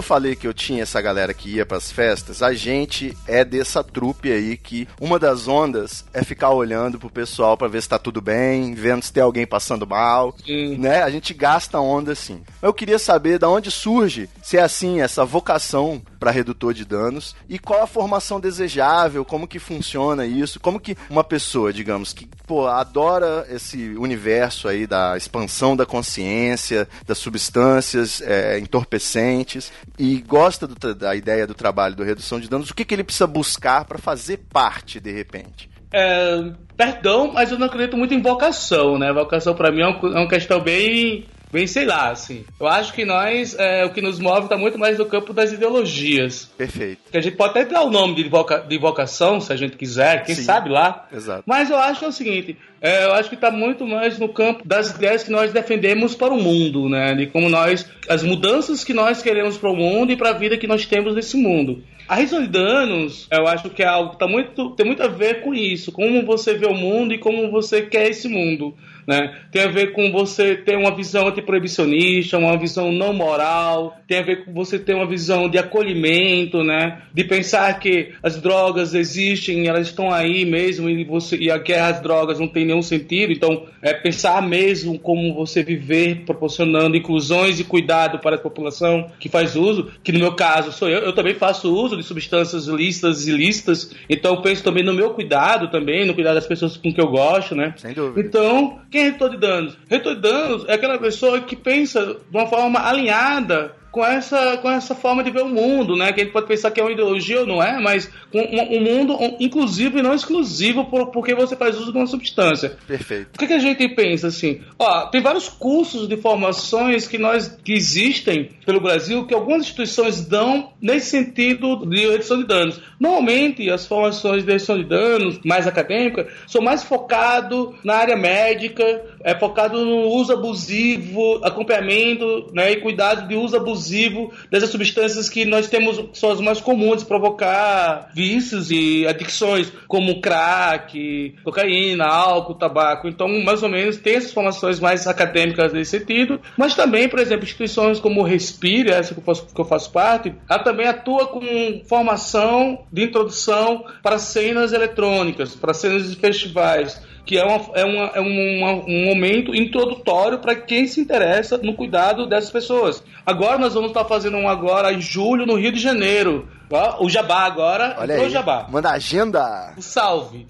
eu falei que eu tinha essa galera que ia pras festas, a gente é dessa trupe aí que uma das ondas é ficar olhando pro pessoal pra ver se tá tudo bem, vendo se tem alguém passando mal, Sim. né? A gente gasta onda assim. Eu queria saber da onde surge, se é assim, essa vocação pra redutor de danos e qual a formação desejável, como que funciona isso, como que uma pessoa, digamos, que pô, adora esse universo aí da expansão da consciência, das substâncias é, entorpecentes e gosta do da ideia do trabalho do redução de danos, o que, que ele precisa buscar pra fazer parte de repente? É, perdão, mas eu não acredito muito em vocação, né? Vocação pra mim é é uma questão bem, bem sei lá, assim. Eu acho que nós, é, o que nos move tá muito mais no campo das ideologias. Perfeito. Que a gente pode até dar o nome de, voca, de vocação, se a gente quiser, quem Sim. sabe lá. Exato. Mas eu acho que é o seguinte, é, eu acho que está muito mais no campo das ideias que nós defendemos para o mundo, né? De como nós, as mudanças que nós queremos para o mundo e para a vida que nós temos nesse mundo. A risão de danos, eu acho que é algo que tá muito, tem muito a ver com isso, como você vê o mundo e como você quer esse mundo. Né? Tem a ver com você ter uma visão antiproibicionista, uma visão não moral, tem a ver com você ter uma visão de acolhimento, né? de pensar que as drogas existem, elas estão aí mesmo e, você, e a guerra às drogas não tem nenhum sentido. Então, é pensar mesmo como você viver, proporcionando inclusões e cuidado para a população que faz uso, que no meu caso sou eu, eu também faço uso de substâncias lícitas e ilícitas, então eu penso também no meu cuidado também, no cuidado das pessoas com que eu gosto, né? Sem dúvida. Então, quem é redutor de danos? Redutor de danos é aquela pessoa que pensa de uma forma alinhada com essa, com essa forma de ver o mundo, né? Que a gente pode pensar que é uma ideologia ou não é, mas com um, um mundo inclusivo e não exclusivo por, porque você faz uso de uma substância. Perfeito. O que, que a gente pensa assim? Ó, tem vários cursos de formações que nós que existem pelo Brasil que algumas instituições dão nesse sentido de redução de danos. Normalmente as formações de redução de danos mais acadêmicas são mais focado na área médica, é focado no uso abusivo, acompanhamento, né, e cuidado de uso abusivo dessas substâncias que nós temos que são as mais comuns de provocar vícios e adicções, como crack, cocaína, álcool, tabaco. Então, mais ou menos, tem essas formações mais acadêmicas nesse sentido, mas também, por exemplo, instituições como Respire, essa que eu faço, que eu faço parte, ela também atua com formação de introdução para cenas eletrônicas, para cenas de festivais que é, uma, é, uma, é uma- um momento introdutório para quem se interessa no cuidado dessas pessoas. Agora nós vamos estar fazendo um agora em julho no Rio de Janeiro. Ó, O Jabá agora, Olha aí. o Jabá. Manda agenda. O salve.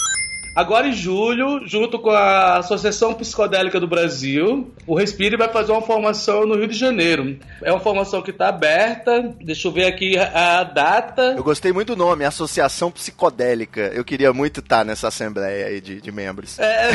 Agora em julho, junto com a Associação Psicodélica do Brasil, o Respire vai fazer uma formação no Rio de Janeiro. É uma formação que está aberta. Deixa eu ver aqui a data. Eu gostei muito do nome, Associação Psicodélica. Eu queria muito estar nessa assembleia aí de, de membros. É,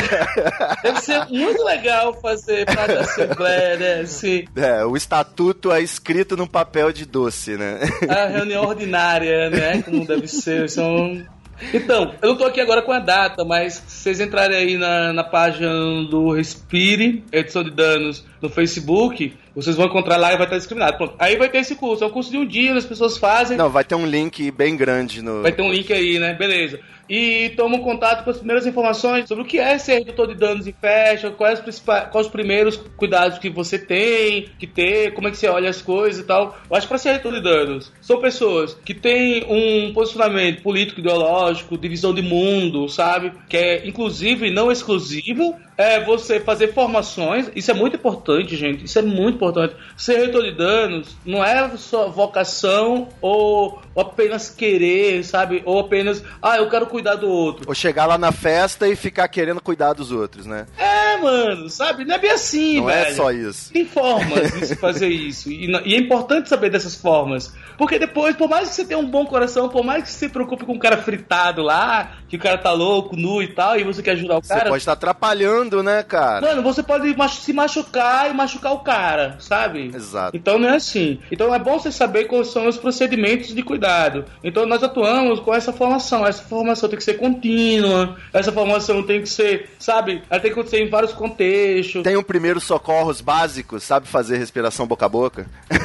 deve ser muito legal fazer parte da Assembleia, né? Assim, É, o estatuto é escrito num papel de doce, né? a reunião ordinária, né? Como deve ser. São... Então, eu não tô aqui agora com a data, mas se vocês entrarem aí na, na página do Respire, edição de danos, no Facebook, Vocês vão encontrar lá e vai estar discriminado. Pronto. Aí vai ter esse curso. É um curso de um dia, as pessoas fazem. Não, vai ter um link bem grande no. Vai ter um link aí, né? Beleza. E toma um contato com as primeiras informações sobre o que é ser redutor de danos em festa, quais quais os primeiros cuidados que você tem que ter, como é que você olha as coisas e tal. Eu acho que para ser redutor de danos, são pessoas que têm um posicionamento político, ideológico, de visão de mundo, sabe? Que é inclusive não exclusivo. É você fazer formações, isso é muito importante, gente. Isso é muito importante. Ser redutor de danos não é só vocação ou apenas querer, sabe? Ou apenas, ah, eu quero cuidar do outro. Ou chegar lá na festa e ficar querendo cuidar dos outros, né? É, mano, sabe? Não é bem assim, Não velho. é só isso. Tem formas de se fazer (laughs) isso. E, não- e é importante saber dessas formas. Porque depois, por mais que você tenha um bom coração, por mais que você se preocupe com um cara fritado lá, que o cara tá louco, nu e tal, e você quer ajudar o Você cara. pode estar atrapalhando, né, cara? Mano, você pode machu- se machucar e machucar o cara, sabe? Exato. Então não é assim. Então é bom você saber quais são os procedimentos de cuidado. Então nós atuamos com essa formação. Essa formação tem que ser contínua. Essa formação tem que ser, sabe? Ela tem que acontecer em vários contextos. Tem um primeiro socorros básicos, sabe fazer respiração boca a boca? (laughs)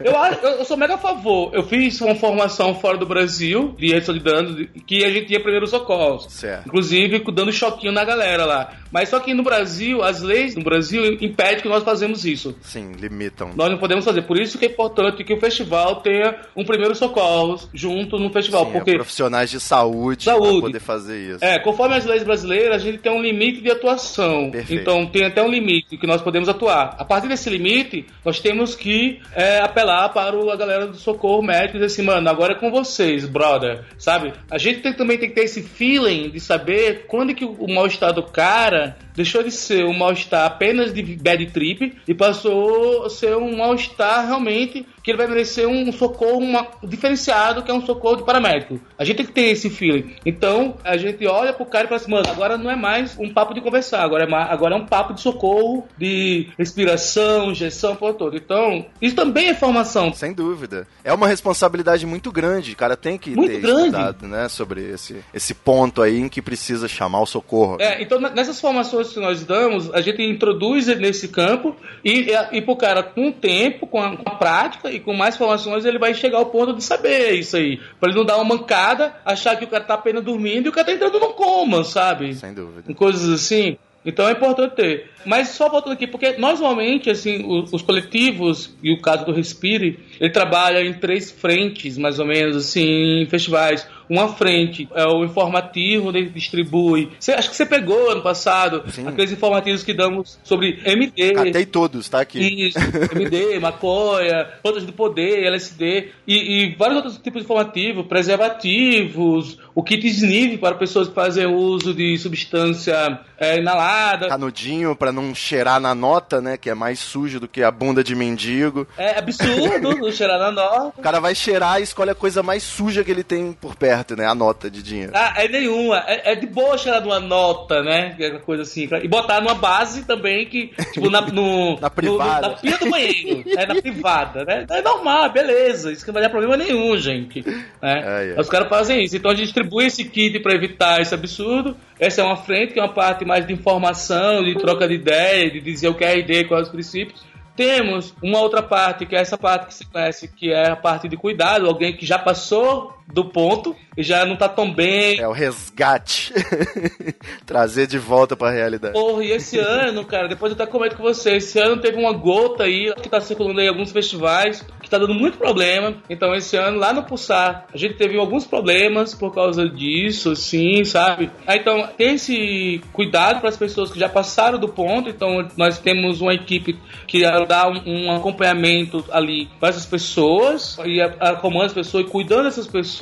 Eu, acho- eu, sou mega a favor. Eu fiz uma formação fora do Brasil, de redes de danos, de- que a gente tinha primeiros socorros. Certo. Inclusive dando choquinho na galera lá. Mas só que no Brasil, as leis no Brasil impedem que nós fazemos isso. Sim, limitam. Nós não podemos fazer. Por isso que é importante que o festival tenha um primeiro socorro junto no festival. Sim, é porque profissionais de saúde, Saúde. poder fazer isso. é, conforme as leis brasileiras, a gente tem um limite de atuação. Perfeito. Então, tem até um limite que nós podemos atuar. A partir desse limite, nós temos que é, apelar para a galera do socorro médico e dizer assim, mano, agora é com vocês, brother. Sabe? A gente tem- também tem que ter esse feeling de saber quando que o, o mal-estar do cara deixou de ser um mal-estar apenas de bad trip e passou a ser um mal-estar realmente que ele vai merecer um socorro uma- diferenciado, que é um socorro de paramédico. A gente tem que ter esse feeling. Então, a gente olha pro cara e fala assim, mano, agora não é mais um papo de conversar, agora é, ma- agora é um papo de socorro, de respiração, injeção, por todo. Então, isso também é formação. Sem dúvida. É uma responsabilidade muito grande. O cara tem que Muito ter grande. estudado, né, sobre esse, esse ponto aí em que precisa chamar o socorro. É, então nessas formações que nós damos, a gente introduz ele nesse campo e, e, e pro cara, com o tempo, com a, com a prática e com mais formações, ele vai chegar ao ponto de saber isso aí. Pra ele não dar uma mancada, achar que o cara tá apenas dormindo e o cara tá entrando num coma, sabe? Sem dúvida. em coisas assim. Então é importante ter. Mas só voltando aqui, porque normalmente, assim, os, os coletivos, e o caso do Respire, ele trabalha em três frentes, mais ou menos, assim, em festivais. Uma frente é o informativo, ele distribui. Cê- acho que você pegou ano passado Sim. aqueles informativos que damos sobre MD. Catei todos, tá aqui. Isso, (laughs) MD, maconha, plantas do poder, LSD e, e vários outros tipos de informativos, preservativos, o kit SNIV para pessoas que fazem uso de substância é, inalada. Canudinho pra não cheirar na nota, né? Que é mais sujo do que a bunda de mendigo. É absurdo não cheirar na nota. O cara vai cheirar e escolhe a coisa mais suja que ele tem por perto, né? A nota de dinheiro. Ah, é nenhuma. É, é de boa cheirar numa nota, né? É uma coisa assim. E botar numa base também que, tipo, na, no, (laughs) Na privada. no- na pia do banheiro. É na privada, né? É normal, beleza. Isso que não vai dar problema nenhum, gente. Né? Ai, ai. Os caras fazem isso. Então a gente distribui esse kit pra evitar esse absurdo. Essa é uma frente, que é uma parte mais de informação, de troca de ideia, de dizer o que é a ideia, quais os princípios. Temos uma outra parte, que é essa parte que você conhece, que é a parte de cuidado, alguém que já passou do ponto e já não tá tão bem. É o resgate. (laughs) Trazer de volta pra realidade. Porra, e esse ano, cara, depois eu até comento com você, esse ano teve uma gota aí que tá circulando aí em alguns festivais, que tá dando muito problema. Então, esse ano, lá no Pulsar, a gente teve alguns problemas por causa disso, assim, sabe? Ah, então, tem esse cuidado para as pessoas que já passaram do ponto. Então, nós temos uma equipe que dá um, um acompanhamento ali para essas pessoas e a- acompanhando as pessoas e cuidando dessas pessoas.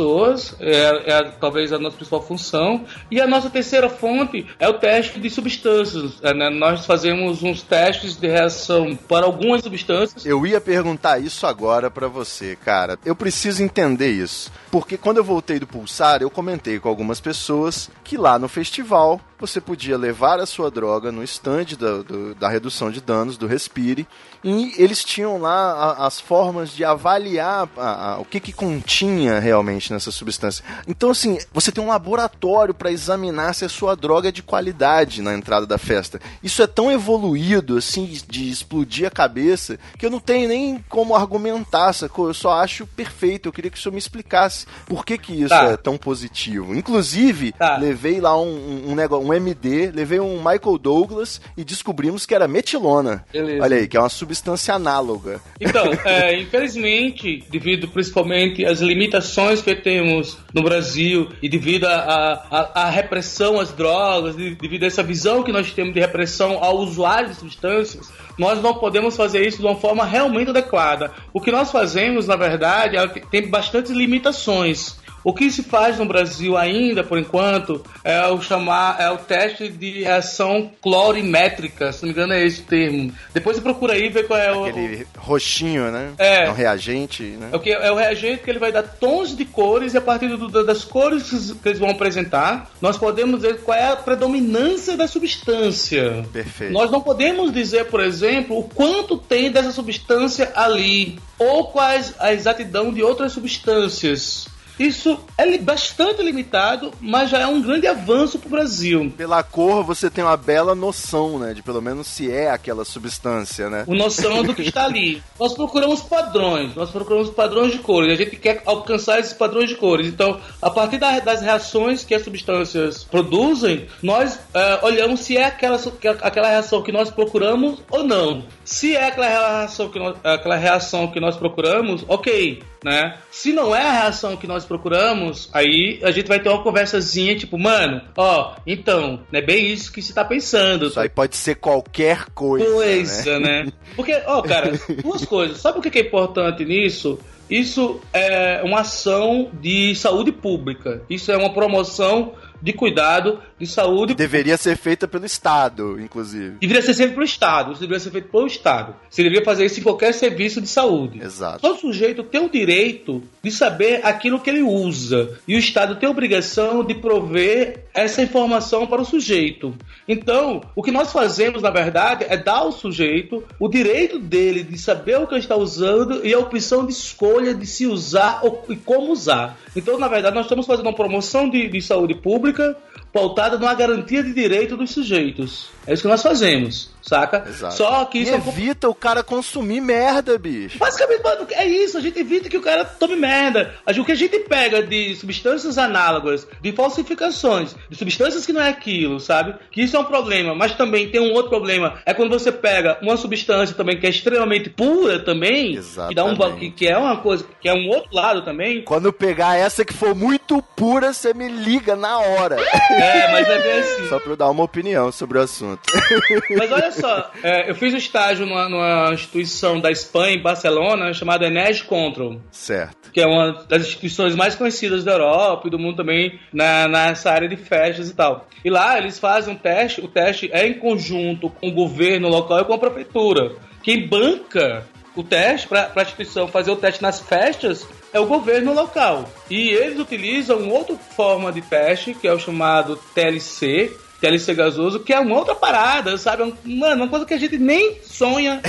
É, é talvez a nossa principal função. E a nossa terceira fonte é o teste de substâncias. É, né? Nós fazemos uns testes de reação para algumas substâncias. Eu ia perguntar isso agora pra você, cara. Eu preciso entender isso. Porque quando eu voltei do Pulsar, eu comentei com algumas pessoas que lá no festival você podia levar a sua droga no stand da, do- da redução de danos, do Respire, e eles tinham lá a- as formas de avaliar a- a- o que, que continha realmente existe nessa substância. Então, assim, você tem um laboratório para examinar se a sua droga é de qualidade na entrada da festa. Isso é tão evoluído, assim, de explodir a cabeça, que eu não tenho nem como argumentar, sacou? Eu só acho perfeito. Eu queria que o senhor me explicasse por que, que isso Tá. é tão positivo. Inclusive, Tá. levei lá um, um, um negócio, um MD, levei um Michael Douglas e descobrimos que era metilona. Beleza. Olha aí, que é uma substância análoga. Então, é, infelizmente, devido principalmente às limitações que temos no Brasil e devido à repressão às drogas, de- devido a essa visão que nós temos de repressão ao usuário de substâncias, nós não podemos fazer isso de uma forma realmente adequada. O que nós fazemos, na verdade, é tem bastantes limitações. O que se faz no Brasil ainda, por enquanto, é o chamar é o teste de reação clorimétrica, se não me engano é esse o termo. Depois você procura aí ver qual é o, Aquele roxinho, né? É. um reagente, né? é o, que, é o reagente que ele vai dar tons de cores e a partir do- das cores que eles vão apresentar, nós podemos dizer qual é a predominância da substância. Perfeito. Nós não podemos dizer, por exemplo, o quanto tem dessa substância ali, ou quais a exatidão de outras substâncias. Isso é bastante limitado, mas já é um grande avanço para o Brasil. Pela cor, você tem uma bela noção, né? De pelo menos se é aquela substância, né? o noção do que está ali. Nós procuramos padrões, nós procuramos padrões de cores, a gente quer alcançar esses padrões de cores. Então, a partir da- das reações que as substâncias produzem, nós eh, olhamos se é aquela, aquela reação que nós procuramos ou não. Se é aquela reação que nós, aquela reação que nós procuramos, ok. Né? Se não é a reação que nós procuramos, aí a gente vai ter uma conversazinha tipo, mano, ó, então, não é bem isso que você tá pensando. Isso aí pode ser qualquer coisa. né? Coisa, né? Porque, ó, (laughs) cara, duas coisas. Sabe o que é importante nisso? Isso é uma ação de saúde pública. Isso é uma promoção de cuidado de saúde Deveria ser feita pelo Estado, inclusive. Deveria ser feito pelo Estado, isso deveria ser feito pelo Estado. Você deveria fazer isso em qualquer serviço de saúde. Exato. Todo sujeito tem o direito de saber aquilo que ele usa. E o Estado tem a obrigação de prover essa informação para o sujeito. Então, o que nós fazemos, na verdade, é dar ao sujeito o direito dele de saber o que ele está usando e a opção de escolha de se usar ou- e como usar. Então, na verdade, nós estamos fazendo uma promoção de, de saúde pública pautada numa garantia de direito dos sujeitos. É isso que nós fazemos, saca? Exato. Só que E isso é um evita o cara consumir merda, bicho. Basicamente, mano, é isso. A gente evita que o cara tome merda. O que a gente pega de substâncias análogas, de falsificações, de substâncias que não é aquilo, sabe? Que isso é um problema. Mas também tem um outro problema. É quando você pega uma substância também que é extremamente pura também, que, dá um, que, que é uma coisa, que é um outro lado também. Quando pegar essa que for muito pura, você me liga na hora. É, mas é bem assim. Só pra eu dar uma opinião sobre o assunto. (laughs) Mas olha só, é, eu fiz um estágio numa, numa instituição da Espanha, em Barcelona, chamada Energy Control. certo. que é uma das instituições mais conhecidas da Europa e do mundo também na, nessa área de festas e tal. E lá eles fazem um teste, o teste é em conjunto com o governo local e com a prefeitura. Quem banca o teste para a instituição fazer o teste nas festas é o governo local. E eles utilizam outra forma de teste, que é o chamado TLC, TLC gasoso, que é uma outra parada, sabe? Mano, uma coisa que a gente nem sonha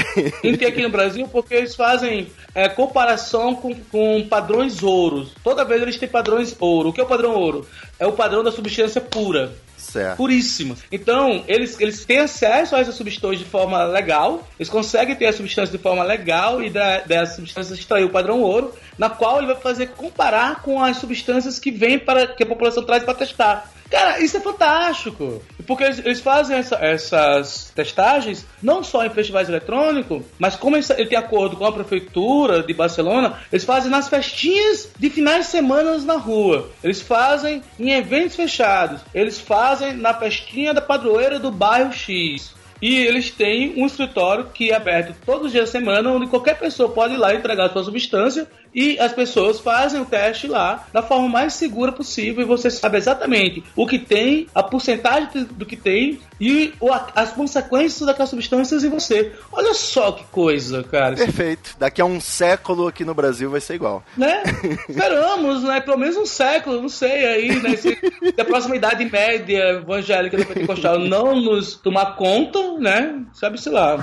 em ter aqui no Brasil, porque eles fazem é, comparação com, com padrões ouros. Toda vez eles têm padrões ouro. O que é o padrão ouro? É o padrão da substância pura Certo. puríssimas. Então, eles, eles têm acesso a essas substâncias de forma legal, eles conseguem ter a substância de forma legal e da, dessa substância extrair o padrão ouro, na qual ele vai fazer comparar com as substâncias que vem para que a população traz para testar. Cara, isso é fantástico. Porque eles, eles fazem essa- essas testagens não só em festivais eletrônicos, mas como eles- ele tem acordo com a prefeitura de Barcelona, eles fazem nas festinhas de finais de semana na rua. Eles fazem em eventos fechados. Eles fazem na festinha da padroeira do bairro X. E eles têm um escritório que é aberto todos os dias da semana, onde qualquer pessoa pode ir lá entregar sua substância e as pessoas fazem o teste lá da forma mais segura possível e você sabe exatamente o que tem, a porcentagem do que tem e as consequências daquelas substâncias em você. Olha só que coisa, cara. Perfeito. Daqui a um século aqui no Brasil vai ser igual. né? (laughs) Esperamos, né? Pelo menos um século, não sei aí, né? Se, a próxima idade média evangélica da Pentecostal não nos tomar conta, né? Sabe-se lá.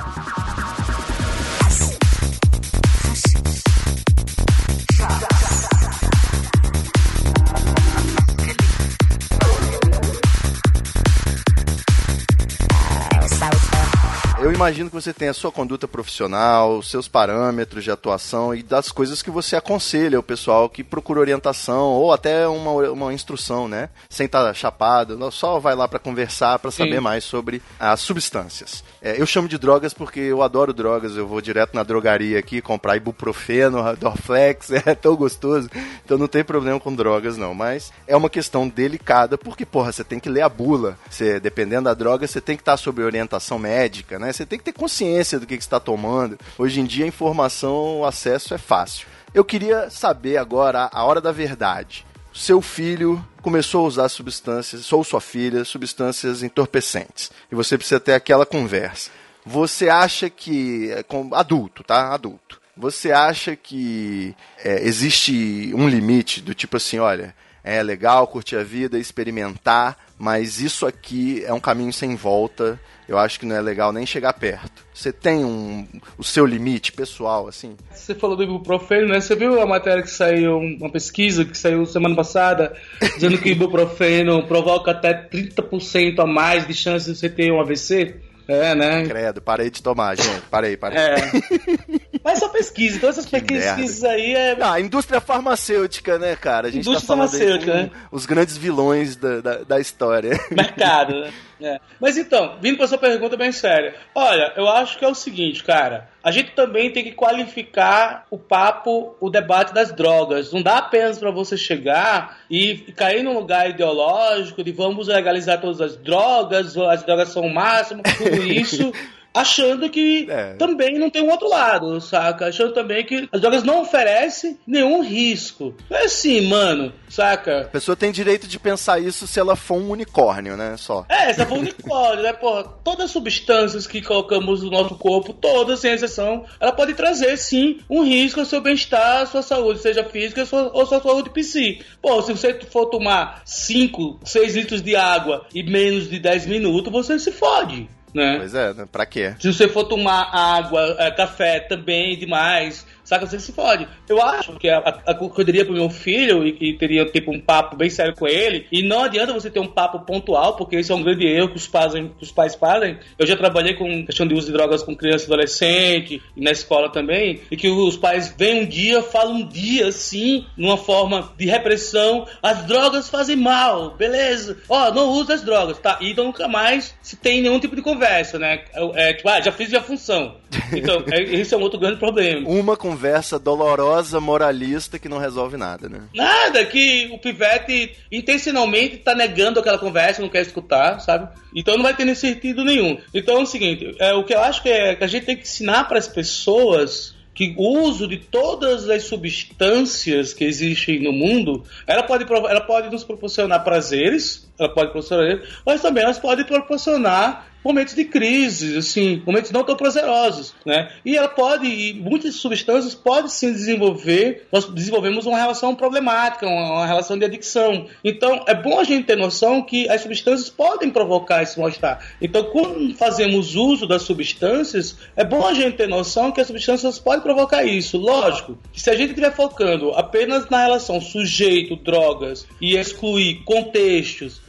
Imagino que você tem a sua conduta profissional, seus parâmetros de atuação e das coisas que você aconselha o pessoal que procura orientação ou até uma, uma instrução, né? Sem estar chapado, não, só vai lá para conversar, para saber Sim. mais sobre as substâncias. É, eu chamo de drogas porque eu adoro drogas, eu vou direto na drogaria aqui comprar ibuprofeno, Dorflex, (laughs) é tão gostoso, então não tem problema com drogas não, mas é uma questão delicada porque, porra, você tem que ler a bula, você, dependendo da droga, você tem que estar sob orientação médica, né? Você tem que ter consciência do que, que você está tomando. Hoje em dia a informação, o acesso é fácil. Eu queria saber agora a hora da verdade. Seu filho começou a usar substâncias, ou sua filha, substâncias entorpecentes. E você precisa ter aquela conversa. Você acha que. é, Adulto, tá? Adulto. Você acha que é, existe um limite do tipo assim, olha, é legal curtir a vida, experimentar, mas isso aqui é um caminho sem volta. Eu acho que não é legal nem chegar perto. Você tem um, o seu limite pessoal, assim? Você falou do ibuprofeno, né? Você viu a matéria que saiu, uma pesquisa que saiu semana passada, dizendo que o ibuprofeno provoca até 30% a mais de chance de você ter um AVC? É, né? Credo, parei de tomar, gente. Parei, parei. É. (laughs) Mas só pesquisa, então essas Que pesquisas merda. aí é. Ah, indústria farmacêutica, né, cara? A gente Indústria tá falando aí farmacêutica, com né? os grandes vilões da, da, da história. mercado, né? (laughs) É. Mas então, vindo para sua pergunta bem séria. Olha, eu acho que é o seguinte, cara. A gente também tem que qualificar o papo, o debate das drogas. Não dá apenas para você chegar e cair num lugar ideológico de vamos legalizar todas as drogas, as drogas são o máximo, tudo isso. (laughs) Achando que É. também não tem um outro lado, saca? Achando também que as drogas não oferecem nenhum risco. Não é assim, mano, saca? A pessoa tem direito de pensar isso se ela for um unicórnio, né? Só. É, essa foi unicórnio, né, porra? Todas as substâncias que colocamos no nosso corpo, todas, sem exceção, ela pode trazer, sim, um risco ao seu bem-estar, à sua saúde, seja física sua- ou sua saúde psíquica. Pô, se você for tomar 5, 6 litros de água e menos de 10 minutos, você se fode, né? Pois é, né? Pra quê? Se você for tomar água, é, café também demais, saca? Você se fode. Eu acho que a, a, pro meu filho e que teria tipo um papo bem sério com ele, e não adianta você ter um papo pontual, porque isso é um grande erro que os pais, que os pais fazem. Eu já trabalhei com questão de uso de drogas com criança e adolescente, e na escola também, e que os pais vêm um dia, falam um dia assim, numa forma de repressão, as drogas fazem mal, beleza? Ó, não usa as drogas, tá? E nunca mais se tem nenhum tipo de conversa, né? É, tipo, ah, já fiz minha função. Então, é, esse é um outro grande problema. Uma conversa dolorosa, moralista, que não resolve nada, né? Nada, que o pivete intencionalmente tá negando aquela conversa, não quer escutar, sabe? Então não vai ter nem sentido nenhum. Então é o seguinte, é, o que eu acho que, é, que a gente tem que ensinar para as pessoas que o uso de todas as substâncias que existem no mundo, ela pode, ela pode nos proporcionar prazeres, ela pode proporcionar, mas também elas podem proporcionar momentos de crise, assim, momentos não tão prazerosos, né? E ela pode, e muitas substâncias podem sim desenvolver, nós desenvolvemos uma relação problemática, uma, relação de adicção. Então, é bom a gente ter noção que as substâncias podem provocar esse mal-estar. Então, quando fazemos uso das substâncias, é bom a gente ter noção que as substâncias podem provocar isso. Lógico, que se a gente estiver focando apenas na relação sujeito-drogas e excluir contextos,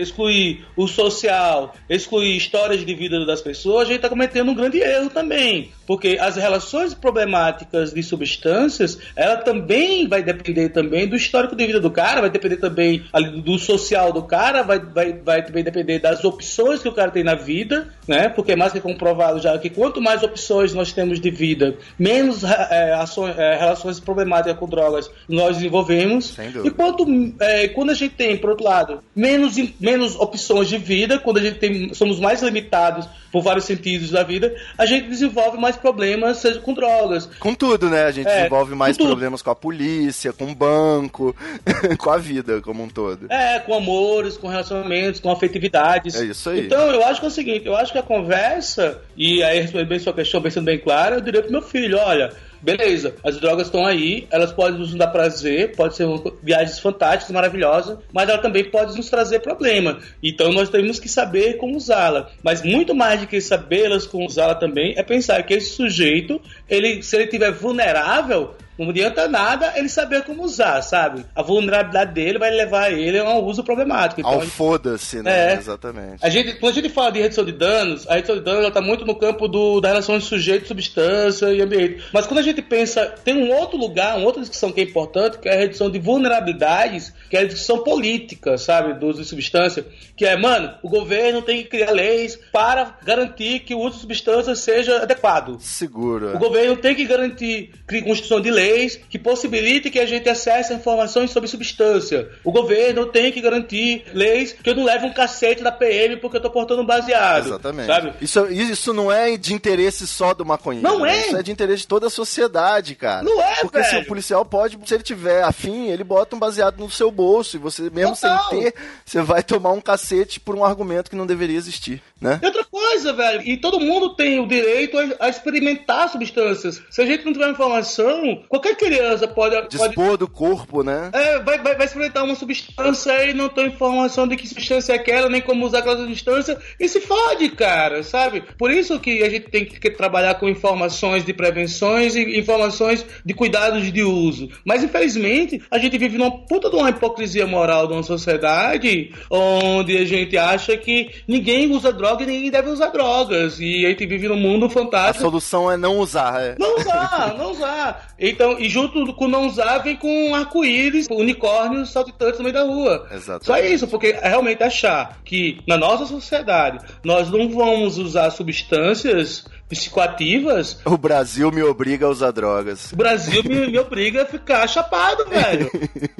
excluir o social, excluir histórias de vida das pessoas, a gente está cometendo um grande erro também. Porque as relações problemáticas de substâncias, ela também vai depender também do histórico de vida do cara, vai depender também do social do cara, vai, vai, vai também depender das opções que o cara tem na vida, né? Porque é mais que comprovado já que quanto mais opções nós temos de vida, menos é, ações- é, relações problemáticas com drogas nós desenvolvemos. E quanto, é, quando a gente tem, por outro lado, menos, menos opções de vida, quando a gente tem, somos mais limitados por vários sentidos da vida, a gente desenvolve mais problemas, seja com drogas. Com tudo, né? A gente É, desenvolve mais com problemas com a polícia, com o banco, (laughs) com a vida como um todo. É, com amores, com relacionamentos, com afetividades. É isso aí. Então, eu acho que é o seguinte, eu acho que a conversa, e aí respondendo bem sua questão, bem sendo bem clara, eu diria pro meu filho, olha, beleza, as drogas estão aí, elas podem nos dar prazer, pode ser viagens fantásticas, maravilhosas, mas ela também pode nos trazer problema. Então nós temos que saber como usá-la. Mas muito mais do que sabê-las como usá-la também, é pensar que esse sujeito, ele, se ele estiver vulnerável, Não adianta nada ele saber como usar, sabe? A vulnerabilidade dele vai levar ele a um uso problemático. Então, Ao foda-se, né? É. Exatamente. a gente, quando a gente fala de redução de danos, a redução de danos está muito no campo do, da relação de sujeito, substância e ambiente. Mas quando a gente pensa, tem um outro lugar, uma outra discussão que é importante, que é a redução de vulnerabilidades, que é a discussão política, sabe, do uso de substância, que é, mano, o governo tem que criar leis para garantir que o uso de substâncias seja adequado. Seguro. O governo tem que garantir cri- construção de leis que possibilite que a gente acesse informações sobre substância. O governo tem que garantir leis que eu não leve um cacete da PM porque eu tô portando um baseado. Exatamente. Sabe? Isso, isso não é de interesse só do maconheiro. Não né? é. Isso é de interesse de toda a sociedade, cara. Não é, Porque se velho. o policial pode, se ele tiver afim, ele bota um baseado no seu bolso. E você, mesmo Total. sem ter, você vai tomar um cacete por um argumento que não deveria existir, né? E outra coisa, velho, e todo mundo tem o direito a, a experimentar substâncias. Se a gente não tiver informação, qualquer criança pode. pode Dispor do corpo, né? É, vai, vai, vai experimentar uma substância e não tem informação de que substância é aquela, nem como usar aquela substância, e se fode, cara, sabe? Por isso que a gente tem que trabalhar com informações de prevenções e informações de cuidados de uso. Mas, infelizmente, a gente vive numa puta de uma hipocrisia moral de uma sociedade onde a gente acha que ninguém usa droga e ninguém deve usar drogas. E a gente vive num mundo A fantástico. solução é não usar. é. Não usar, não usar. Então, e junto com não usar, vem com arco-íris, unicórnios saltitantes no meio da rua. Exatamente. Só isso, porque é realmente achar que na nossa sociedade nós não vamos usar substâncias psicoativas, O Brasil me obriga a usar drogas. o Brasil me, me obriga a ficar chapado, (laughs) velho.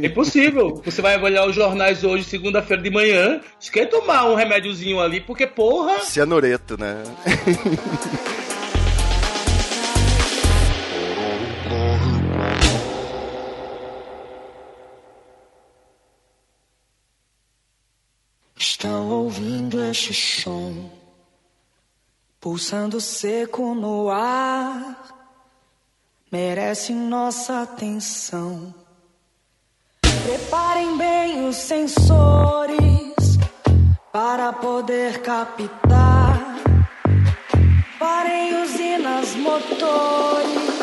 É impossível. Você vai olhar os jornais hoje, segunda-feira de manhã, você quer tomar um remédiozinho ali, porque, porra, Cianureto, né? Estão ouvindo este som, pulsando seco no ar, merece nossa atenção. Preparem bem os sensores para poder captar. Parem usinas motores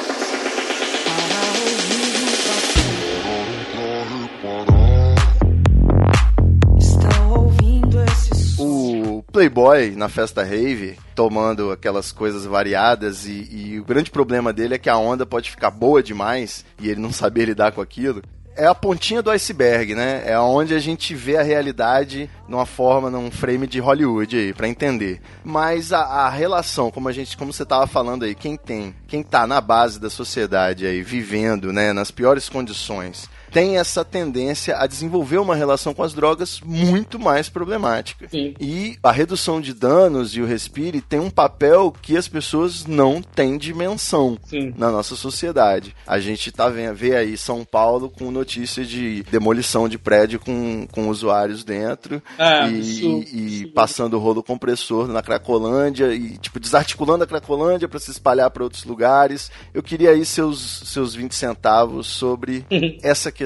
Playboy na festa rave, tomando aquelas coisas variadas, e, e o grande problema dele é que a onda pode ficar boa demais e ele não saber lidar com aquilo. É a pontinha do iceberg, né? É onde a gente vê a realidade numa forma, num frame de Hollywood aí, pra entender. Mas a, a relação, como a gente, como você tava falando aí, quem tem, quem tá na base da sociedade aí, vivendo, né, nas piores condições, tem essa tendência a desenvolver uma relação com as drogas muito mais problemática. Sim. E a redução de danos e o respire tem um papel que as pessoas não têm dimensão Sim. na nossa sociedade. A gente tá vendo, vê aí São Paulo com notícia de demolição de prédio com, com usuários dentro Ah, e, isso- e isso- passando o rolo compressor na Cracolândia e tipo desarticulando a Cracolândia para se espalhar para outros lugares. Eu queria aí seus seus 20 centavos sobre (laughs) essa questão.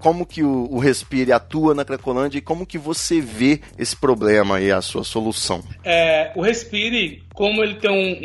Como que o, o Respire atua na Cracolândia e como que você vê esse problema e a sua solução? É, o Respire, como ele tem um-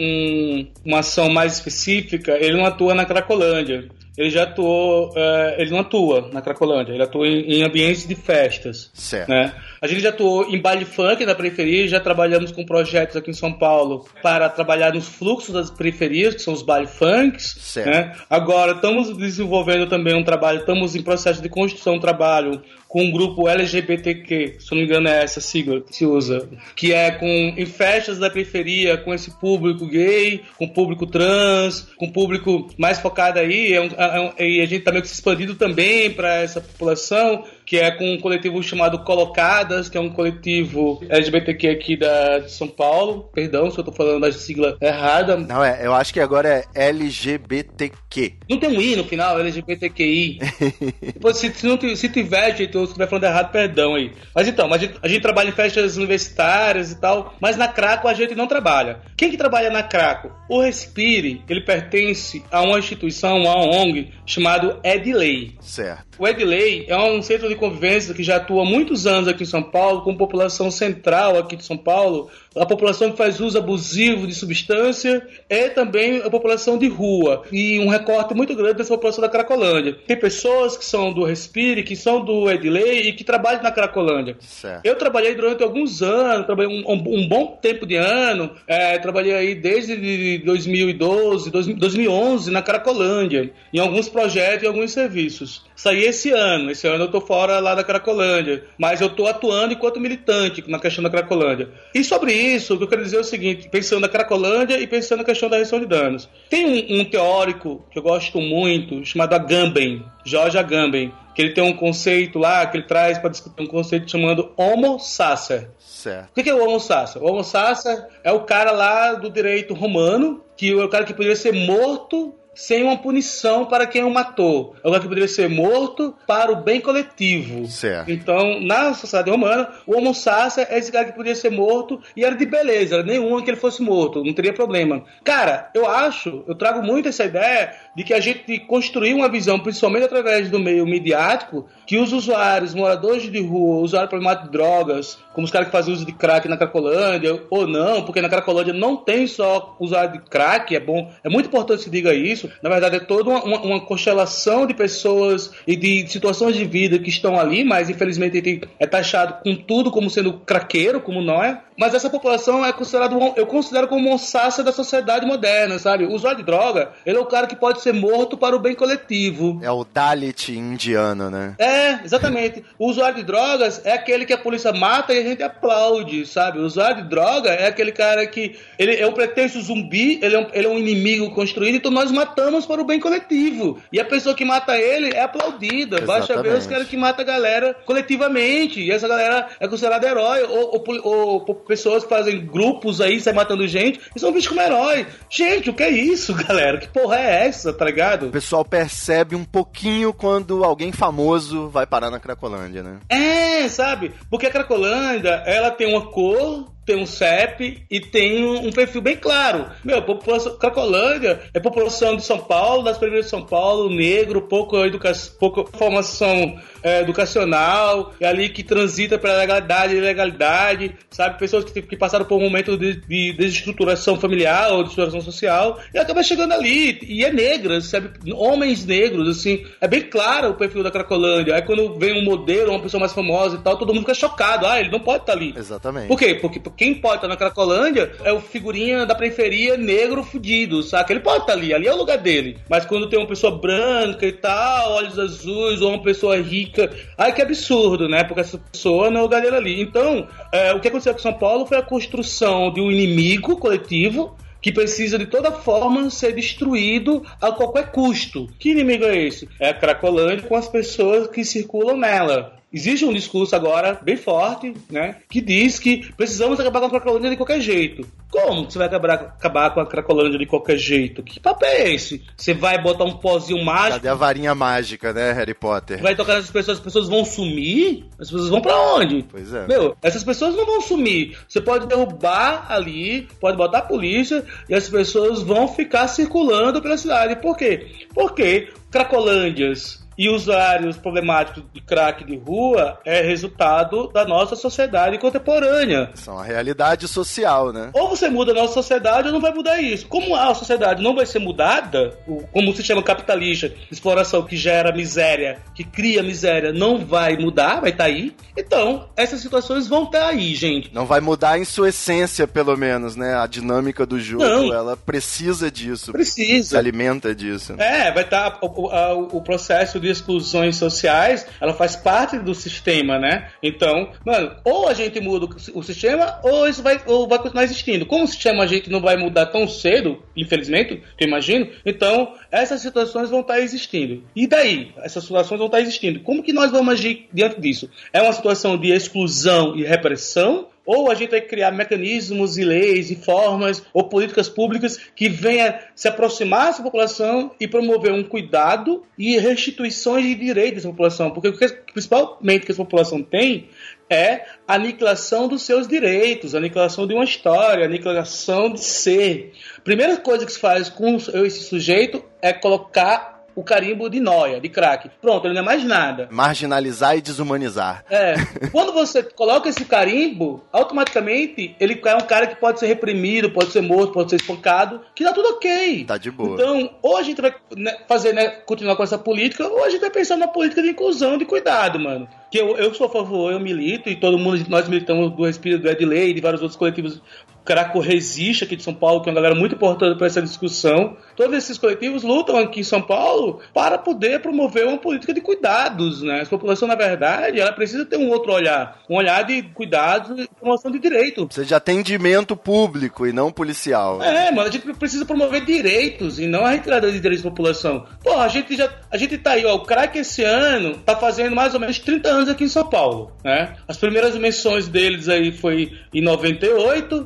um- uma ação mais específica, ele não atua na Cracolândia. Ele já atuou, é, ele não atua na Cracolândia, ele atua em, em ambientes de festas. Certo. Né? A gente já atuou em baile funk na periferia, já trabalhamos com projetos aqui em São Paulo para trabalhar nos fluxos das periferias, que são os baile funks. Certo. Né? Agora estamos desenvolvendo também um trabalho, estamos em processo de construção um trabalho com um grupo LGBTQ, se não me engano é essa sigla que se usa, que é com em festas da periferia, com esse público gay, com público trans, com público mais focado aí, é um- é um- e a gente tá meio que se expandindo também para essa população, que é com um coletivo chamado Colocadas, que é um coletivo LGBTQ aqui da, de São Paulo. Perdão se eu tô falando da sigla errada. Não, é, eu acho que agora é LGBTQ. Não tem um I no final, LGBTQI. (laughs) Pô, se, se, não, se tiver, gente, se estiver falando errado, perdão aí. Mas então, a gente, a gente trabalha em festas universitárias e tal, mas na Craco a gente não trabalha. Quem que trabalha na Craco? O Respire, ele pertence a uma instituição, a uma ONG, chamado Edley. Certo. O Edley é um centro de convivência que já atua há muitos anos aqui em São Paulo, com população central aqui de São Paulo, a população que faz uso abusivo de substância é também a população de rua. E um recorte muito grande dessa população da Cracolândia. Tem pessoas que são do Respire, que são do Edley e que trabalham na Cracolândia. Certo. Eu trabalhei durante alguns anos, trabalhei um, um- bom tempo de ano, é, trabalhei aí desde 2012, 2011 na Cracolândia, em alguns projetos e alguns serviços. Saí esse ano, esse ano eu tô fora lá da Cracolândia, mas eu tô atuando enquanto militante na questão da Cracolândia. E sobre isso, o que eu quero dizer é o seguinte, pensando na Cracolândia e pensando na questão da redução de danos. Tem um, um teórico que eu gosto muito, chamado Agamben, Jorge Agamben, que ele tem um conceito lá que ele traz para discutir um conceito chamado Homo Sacer. Certo. O que que é o Homo Sacer? O Homo Sacer é o cara lá do direito romano, que é o cara que poderia ser morto sem uma punição para quem o matou. É o cara que poderia ser morto para o bem coletivo. Certo. Então, na sociedade romana, o Homo Sacer é esse cara que podia ser morto e era de beleza, era nenhuma que ele fosse morto, não teria problema. Cara, eu acho, eu trago muito essa ideia de que a gente construir uma visão, principalmente através do meio midiático, que os usuários, moradores de rua, usuários problemáticos de drogas, como os caras que fazem uso de crack na Cracolândia, ou não, porque na Cracolândia não tem só usuário de crack, é bom, é muito importante que se diga isso. Na verdade, é toda uma, uma, constelação de pessoas e de situações de vida que estão ali, mas infelizmente é taxado com tudo como sendo craqueiro, como nós. Mas essa população é considerado, um- eu considero como um sácia da sociedade moderna, sabe? O usuário de droga, ele é o cara que pode ser morto para o bem coletivo. É o Dalit indiano, né? É, exatamente. O usuário de drogas é aquele que a polícia mata e a gente aplaude, sabe? O usuário de droga é aquele cara que ele é um pretexto zumbi, ele é um, ele é um inimigo construído, então nós matamos para o bem coletivo. E a pessoa que mata ele é aplaudida. Basta ver os Exatamente. caras que matam a galera coletivamente. E essa galera é considerada herói. Ou, ou ou- ou pessoas que fazem grupos aí, sai matando gente, e são vistos como herói. Gente, o que é isso, (laughs) galera? Que porra é essa, tá ligado? O pessoal percebe um pouquinho quando alguém famoso vai parar na Cracolândia, né? É, sabe? Porque a Cracolândia, ela tem uma cor, tem um CEP e tem um, um perfil bem claro. Meu, população, Cracolândia é população de São Paulo, das periferias de São Paulo, negro, pouco educa pouca formação é, educacional, é ali que transita pela legalidade e ilegalidade, sabe? Pessoas que, que passaram por um momento de, de desestruturação familiar ou desestruturação social e acaba chegando ali. E é negra, sabe? Homens negros, assim. É bem claro o perfil da Cracolândia. Aí quando vem um modelo, uma pessoa mais famosa e tal, todo mundo fica chocado. Ah, ele não pode estar ali. Exatamente. Por quê? Porque quem pode estar na Cracolândia é o figurinha da periferia negro fudido, saca? Ele pode estar ali, ali é o lugar dele. Mas quando tem uma pessoa branca e tal, olhos azuis, ou uma pessoa rica, ai que absurdo, né? Porque essa pessoa não é o lugar dele ali. Então, é, o que aconteceu com São Paulo foi a construção de um inimigo coletivo que precisa de toda forma ser destruído a qualquer custo. Que inimigo é esse? É a Cracolândia com as pessoas que circulam nela. Existe um discurso agora bem forte, né, que diz que precisamos acabar com a Cracolândia de qualquer jeito. Como que você vai acabar, acabar com a Cracolândia de qualquer jeito? Que papo é esse? Você vai botar um pozinho mágico, Cadê a varinha mágica, né, Harry Potter? vai tocar nessas pessoas, as pessoas vão sumir? As pessoas vão pra onde? Pois é. Meu, essas pessoas não vão sumir. Você pode derrubar ali, pode botar a polícia e as pessoas vão ficar circulando pela cidade. Por quê? Porque Cracolândias e usuários problemáticos de crack de rua é resultado da nossa sociedade contemporânea. São a realidade social, né? Ou você muda a nossa sociedade ou não vai mudar isso. Como a sociedade não vai ser mudada, o- como o sistema capitalista, exploração que gera miséria, que cria miséria, não vai mudar, vai estar aí. Então, essas situações vão estar aí, gente. Não vai mudar em sua essência, pelo menos, né? A dinâmica do jogo, Não. ela precisa disso. Se Precisa. alimenta disso. É, vai estar o, a- o processo de exclusões sociais, ela faz parte do sistema, né? Então, mano, ou a gente muda o, sistema, ou isso vai, ou vai continuar existindo. Como o sistema a gente não vai mudar tão cedo, infelizmente, que eu imagino, então essas situações vão estar existindo. E daí? Essas situações vão estar existindo. Como que nós vamos agir diante disso? É uma situação de exclusão e repressão? Ou a gente vai criar mecanismos e leis e formas ou políticas públicas que venha se aproximar dessa população e promover um cuidado e restituições de direitos dessa população. Porque o que principalmente que essa população tem é a aniquilação dos seus direitos, a aniquilação de uma história, a aniquilação de ser. Primeira coisa que se faz com esse sujeito é colocar o carimbo de noia, de crack. Pronto, ele não é mais nada. Marginalizar e desumanizar. É. (laughs) Quando você coloca esse carimbo, automaticamente ele é um cara que pode ser reprimido, pode ser morto, pode ser espancado, que tá tudo ok. Tá de boa. Então, ou a gente vai né, fazer, né, continuar com essa política, ou a gente vai pensar numa política de inclusão, de cuidado, mano. Que eu, eu sou a favor, eu milito, e todo mundo, nós militamos do Respiro do Edley e de vários outros coletivos Caraco Resiste aqui de São Paulo, que é uma galera muito importante para essa discussão. Todos esses coletivos lutam aqui em São Paulo para poder promover uma política de cuidados, né? A população, na verdade, ela precisa ter um outro olhar, um olhar de cuidados e promoção de direito. Precisa de atendimento público e não policial. É, mano, a gente precisa promover direitos e não a retirada de direitos da população. Pô, a gente já. A gente tá aí, ó. O crack esse ano tá fazendo mais ou menos 30 anos aqui em São Paulo, né? As primeiras menções deles aí foi em 98.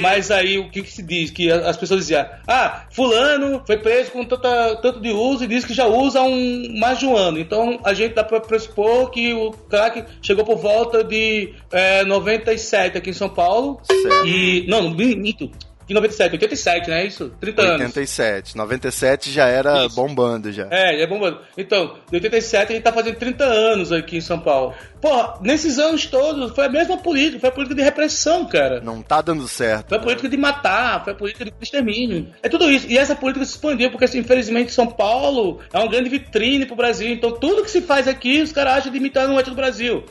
Mas aí o que, que se diz? Que as pessoas diziam, ah, fulano foi preso com tanta, tanto de uso e diz que já usa há um, mais de um ano. Então a gente dá pra pressupor que o crack chegou por volta de é, 97 aqui em São Paulo. Certo. E. Não, não minto. Que 97, 87, né? Isso? 30 anos. 87. 97 já era Isso. bombando já. É, é bombando. Então, de 87 a gente tá fazendo 30 anos aqui em São Paulo. Porra, nesses anos todos foi a mesma política, foi a política de repressão, cara. Não tá dando certo. Foi a política de matar, foi a política de extermínio. É tudo isso. E essa política se expandiu, porque assim, infelizmente São Paulo é uma grande vitrine pro Brasil. Então tudo que se faz aqui, os caras acham de imitar no resto do Brasil.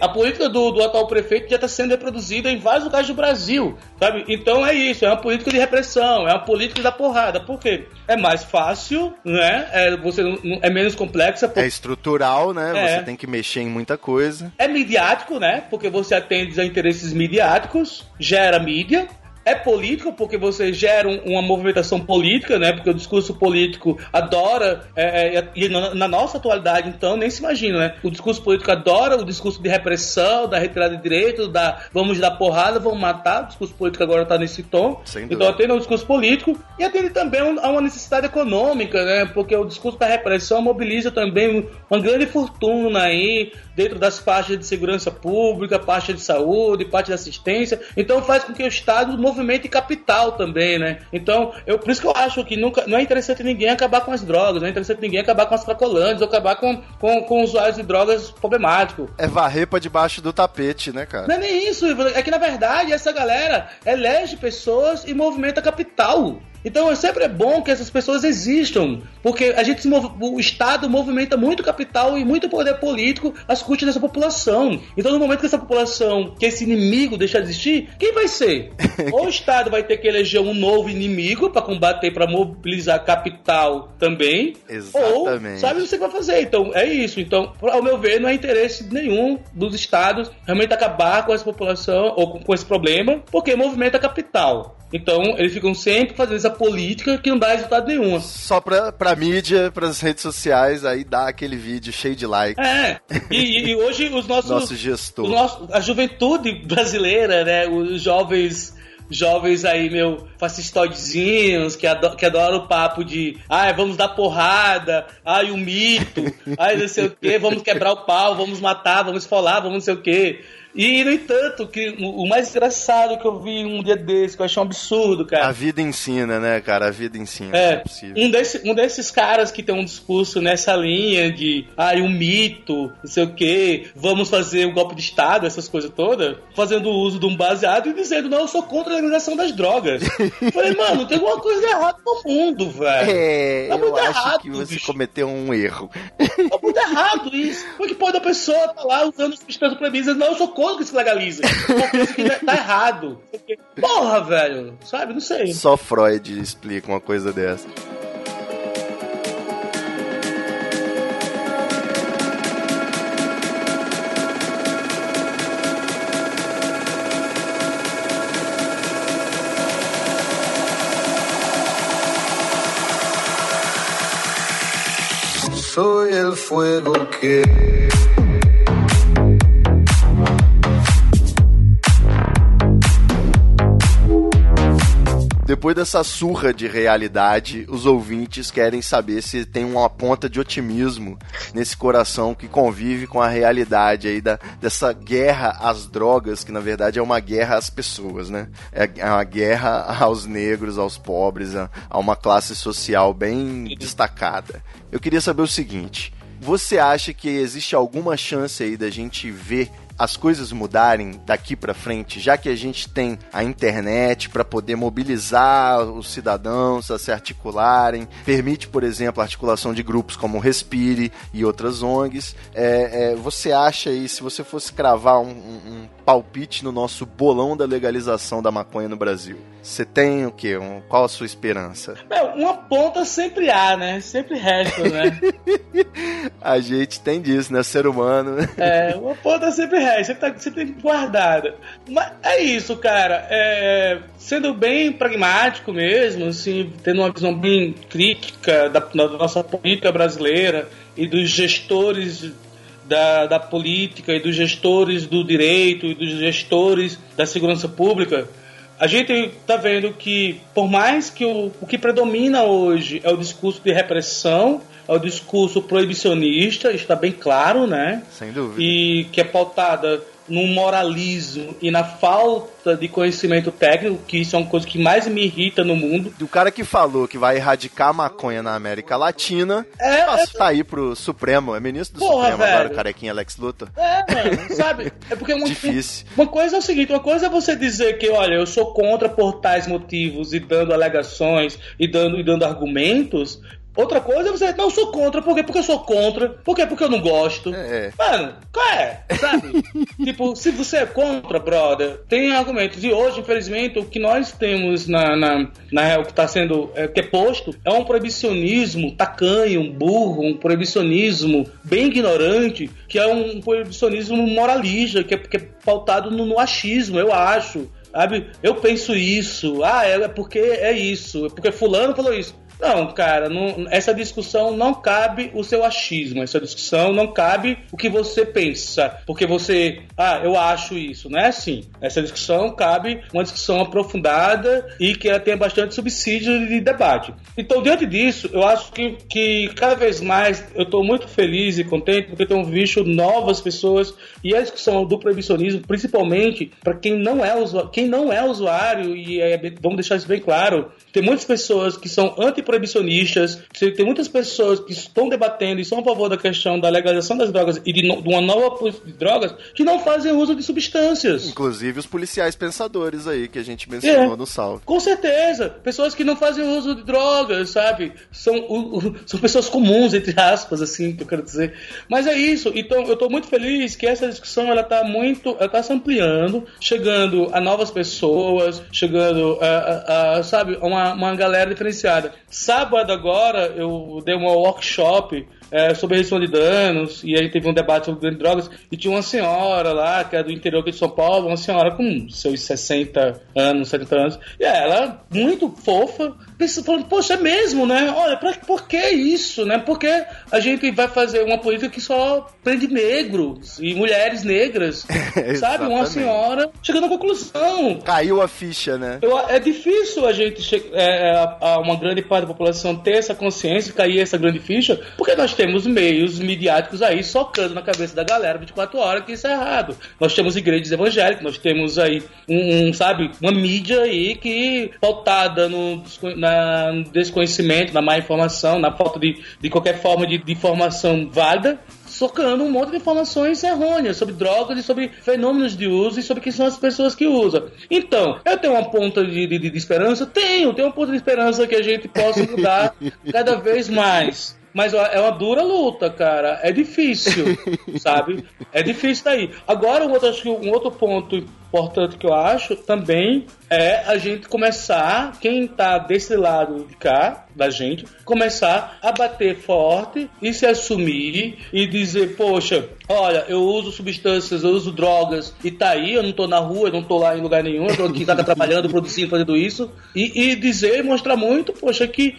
A política do, do atual prefeito já está sendo reproduzida em vários lugares do Brasil, sabe? Então é isso, é uma política de repressão, é uma política da porrada. Por quê? É mais fácil, né? É, você é menos complexa. É estrutural, né? É. Você tem que mexer em muita coisa. É midiático, né? Porque você atende a interesses midiáticos, gera mídia. É político porque você gera um- uma movimentação política, né? Porque o discurso político adora, é, é, e na, na nossa atualidade, então, nem se imagina, né? O discurso político adora o discurso de repressão, da retirada de direitos, da vamos dar porrada, vamos matar. O discurso político agora tá nesse tom. Então atende ao discurso político e atende também a uma necessidade econômica, né? Porque o discurso da repressão mobiliza também uma grande fortuna aí dentro das faixas de segurança pública, faixa de saúde, parte de assistência. Então faz com que o Estado movimente capital também, né? Então, eu, por isso que eu acho que nunca, não é interessante ninguém acabar com as drogas, não é interessante ninguém acabar com as cracolantes ou acabar com, com, com usuários de drogas problemáticos. É varrer pra debaixo do tapete, né, cara? Não é nem isso, Ivan. é que na verdade essa galera elege pessoas e movimenta capital. Então é sempre é bom que essas pessoas existam, porque a gente o Estado movimenta muito capital e muito poder político às custas dessa população. Então no momento que essa população, que esse inimigo deixar de existir, quem vai ser? (laughs) Ou o Estado vai ter que eleger um novo inimigo para combater, para mobilizar capital também, Exatamente. ou sabe o que vai fazer. Então é isso. Então, ao meu ver, não é interesse nenhum dos estados realmente acabar com essa população ou com, com esse problema, porque movimenta capital. Então, eles ficam sempre fazendo essa política que não dá resultado nenhum. Só pra, pra mídia, pras redes sociais, aí dá aquele vídeo cheio de like. É, e, e- hoje os nossos. Nosso gestor. a juventude brasileira, né? Os jovens. Jovens aí, meu, fascistoidezinhos, que, ado que adoram o papo de ai, vamos dar porrada, ai, o mito, ai, não sei o que, vamos quebrar o pau, vamos matar, vamos esfolar, vamos não sei o que. E, no entanto, que o o mais engraçado que eu vi um dia desse, que eu achei um absurdo, cara. A vida ensina, né, cara? A vida ensina. É, possível. um, desse, um desses caras que tem um discurso nessa linha de, ai, um mito, não sei o que, vamos fazer um golpe de Estado, essas coisas todas, fazendo uso de um baseado e dizendo, não, eu sou contra a legalização das drogas. (laughs) Falei, mano, tem alguma coisa errada no mundo, velho. É, Tá eu acho errado, que você bicho. cometeu um erro. Tá muito errado isso. Como é que pode a pessoa estar lá usando substância proibida não, eu sou contra que se legalize. Porque isso aqui tá errado. Porra, velho. Sabe? Não sei. Só Freud explica uma coisa dessa. Soy el fuego que depois dessa surra de realidade, os ouvintes querem saber se tem uma ponta de otimismo nesse coração que convive com a realidade aí da, dessa guerra às drogas, que na verdade é uma guerra às pessoas, né? É é uma guerra aos negros, aos pobres, a, a uma classe social bem destacada. Eu queria saber o seguinte: você acha que existe alguma chance aí da gente ver as coisas mudarem daqui pra frente, já que a gente tem a internet para poder mobilizar os cidadãos a se articularem, permite, por exemplo, a articulação de grupos como o Respire e outras ONGs. É, é, você acha aí, se você fosse cravar um- um palpite no nosso bolão da legalização da maconha no Brasil, você tem o quê? Um- qual a sua esperança? É, uma ponta sempre há, né? Sempre resta, né? (laughs) A gente tem disso, né? Ser humano. É, uma ponta sempre resta, sempre, tá, sempre guardada. Mas é isso, cara. É, sendo bem pragmático mesmo, assim, tendo uma visão bem crítica da, da nossa política brasileira e dos gestores da, da política e dos gestores do direito e dos gestores da segurança pública, a gente tá vendo que, por mais que o, o que predomina hoje é o discurso de repressão, é o discurso proibicionista, está bem claro, né? Sem dúvida. e que é pautada no moralismo e na falta de conhecimento técnico, que isso é uma coisa que mais me irrita no mundo. Do cara que falou que vai erradicar a maconha na América Latina, É, nossa, tá aí pro Supremo, é ministro do Porra, Supremo agora, velho. o carequinha Alex Luthor. É, mano, sabe? É porque uma, Difícil. uma coisa é o seguinte, uma coisa é você dizer que, olha, eu sou contra por tais motivos e dando alegações e dando, e dando argumentos. Outra coisa é você, não, eu sou contra, por quê? Porque eu sou contra, por quê? Porque eu não gosto. É. Mano, qual é? Sabe? (laughs) tipo, se você é contra, brother, tem argumentos. E hoje, infelizmente, o que nós temos na, na, na real, que está sendo, é, que é posto, é um proibicionismo tacanho, um burro, um proibicionismo bem ignorante, que é um proibicionismo moralista, que é, que é pautado no, no achismo, eu acho. Sabe? Eu penso isso. Ah, é porque é isso. É porque fulano falou isso. Não, cara, não- essa discussão não cabe o seu achismo, essa discussão não cabe o que você pensa, porque você, ah, eu acho isso, não é assim. Essa discussão cabe uma discussão aprofundada e que ela tenha bastante subsídio de debate. Então, diante disso, eu acho que, que cada vez mais eu estou muito feliz e contente porque tenho visto novas pessoas e a discussão do proibicionismo, principalmente para quem não é usuário, quem não é usuário e é, vamos deixar isso bem claro, tem muitas pessoas que são antiproibicionistas, tem muitas pessoas que estão debatendo e são a favor da questão da legalização das drogas e de, no- de uma nova política de drogas que não fazem uso de substâncias. Inclusive os policiais pensadores aí que a gente mencionou É. no salve. Com certeza. Pessoas que não fazem uso de drogas, sabe? São, o- o- são pessoas comuns, entre aspas, assim, que eu quero dizer. Mas é isso. Então, eu tô muito feliz que essa discussão, ela tá muito, ela tá se ampliando, chegando a novas pessoas, chegando a, a- a, sabe, a uma, uma galera diferenciada. Sábado agora, eu dei uma workshop é, sobre danos, e aí teve um debate sobre drogas, e tinha uma senhora lá, que é do interior de São Paulo, uma senhora com seus 60 anos, 70 anos, e ela, muito fofa, pensando, falando, poxa, é mesmo, né? Olha, pra, por que isso, né? Por que a gente vai fazer uma política que só prende negros e mulheres negras, (laughs) sabe? Uma senhora chegando à conclusão, Caiu a ficha, né? eu- é difícil a gente, che- é, é, a, a uma grande parte da população ter essa consciência, cair essa grande ficha, porque nós temos meios midiáticos aí socando na cabeça da galera 24 horas que isso é errado. Nós temos igrejas evangélicas, nós temos aí um, um, sabe, uma mídia aí que pautada no, na- no desconhecimento, na má informação, na falta de, de qualquer forma de, de informação válida, socando um monte de informações errôneas sobre drogas e sobre fenômenos de uso e sobre quem são as pessoas que usam. Então, eu tenho uma ponta de, de- de esperança? Tenho, tenho uma ponta de esperança que a gente possa mudar (laughs) cada vez mais. Mas é uma dura luta, cara. É difícil, (laughs) sabe? É difícil daí. Agora, um outro, acho que um outro ponto importante que eu acho também é a gente começar, quem tá desse lado de cá, da gente, começar a bater forte e se assumir e dizer, poxa, olha, eu uso substâncias, eu uso drogas e tá aí, eu não tô na rua, eu não tô lá em lugar nenhum, eu tô aqui casa trabalhando, produzindo, fazendo isso. E, e dizer, mostrar muito, poxa, que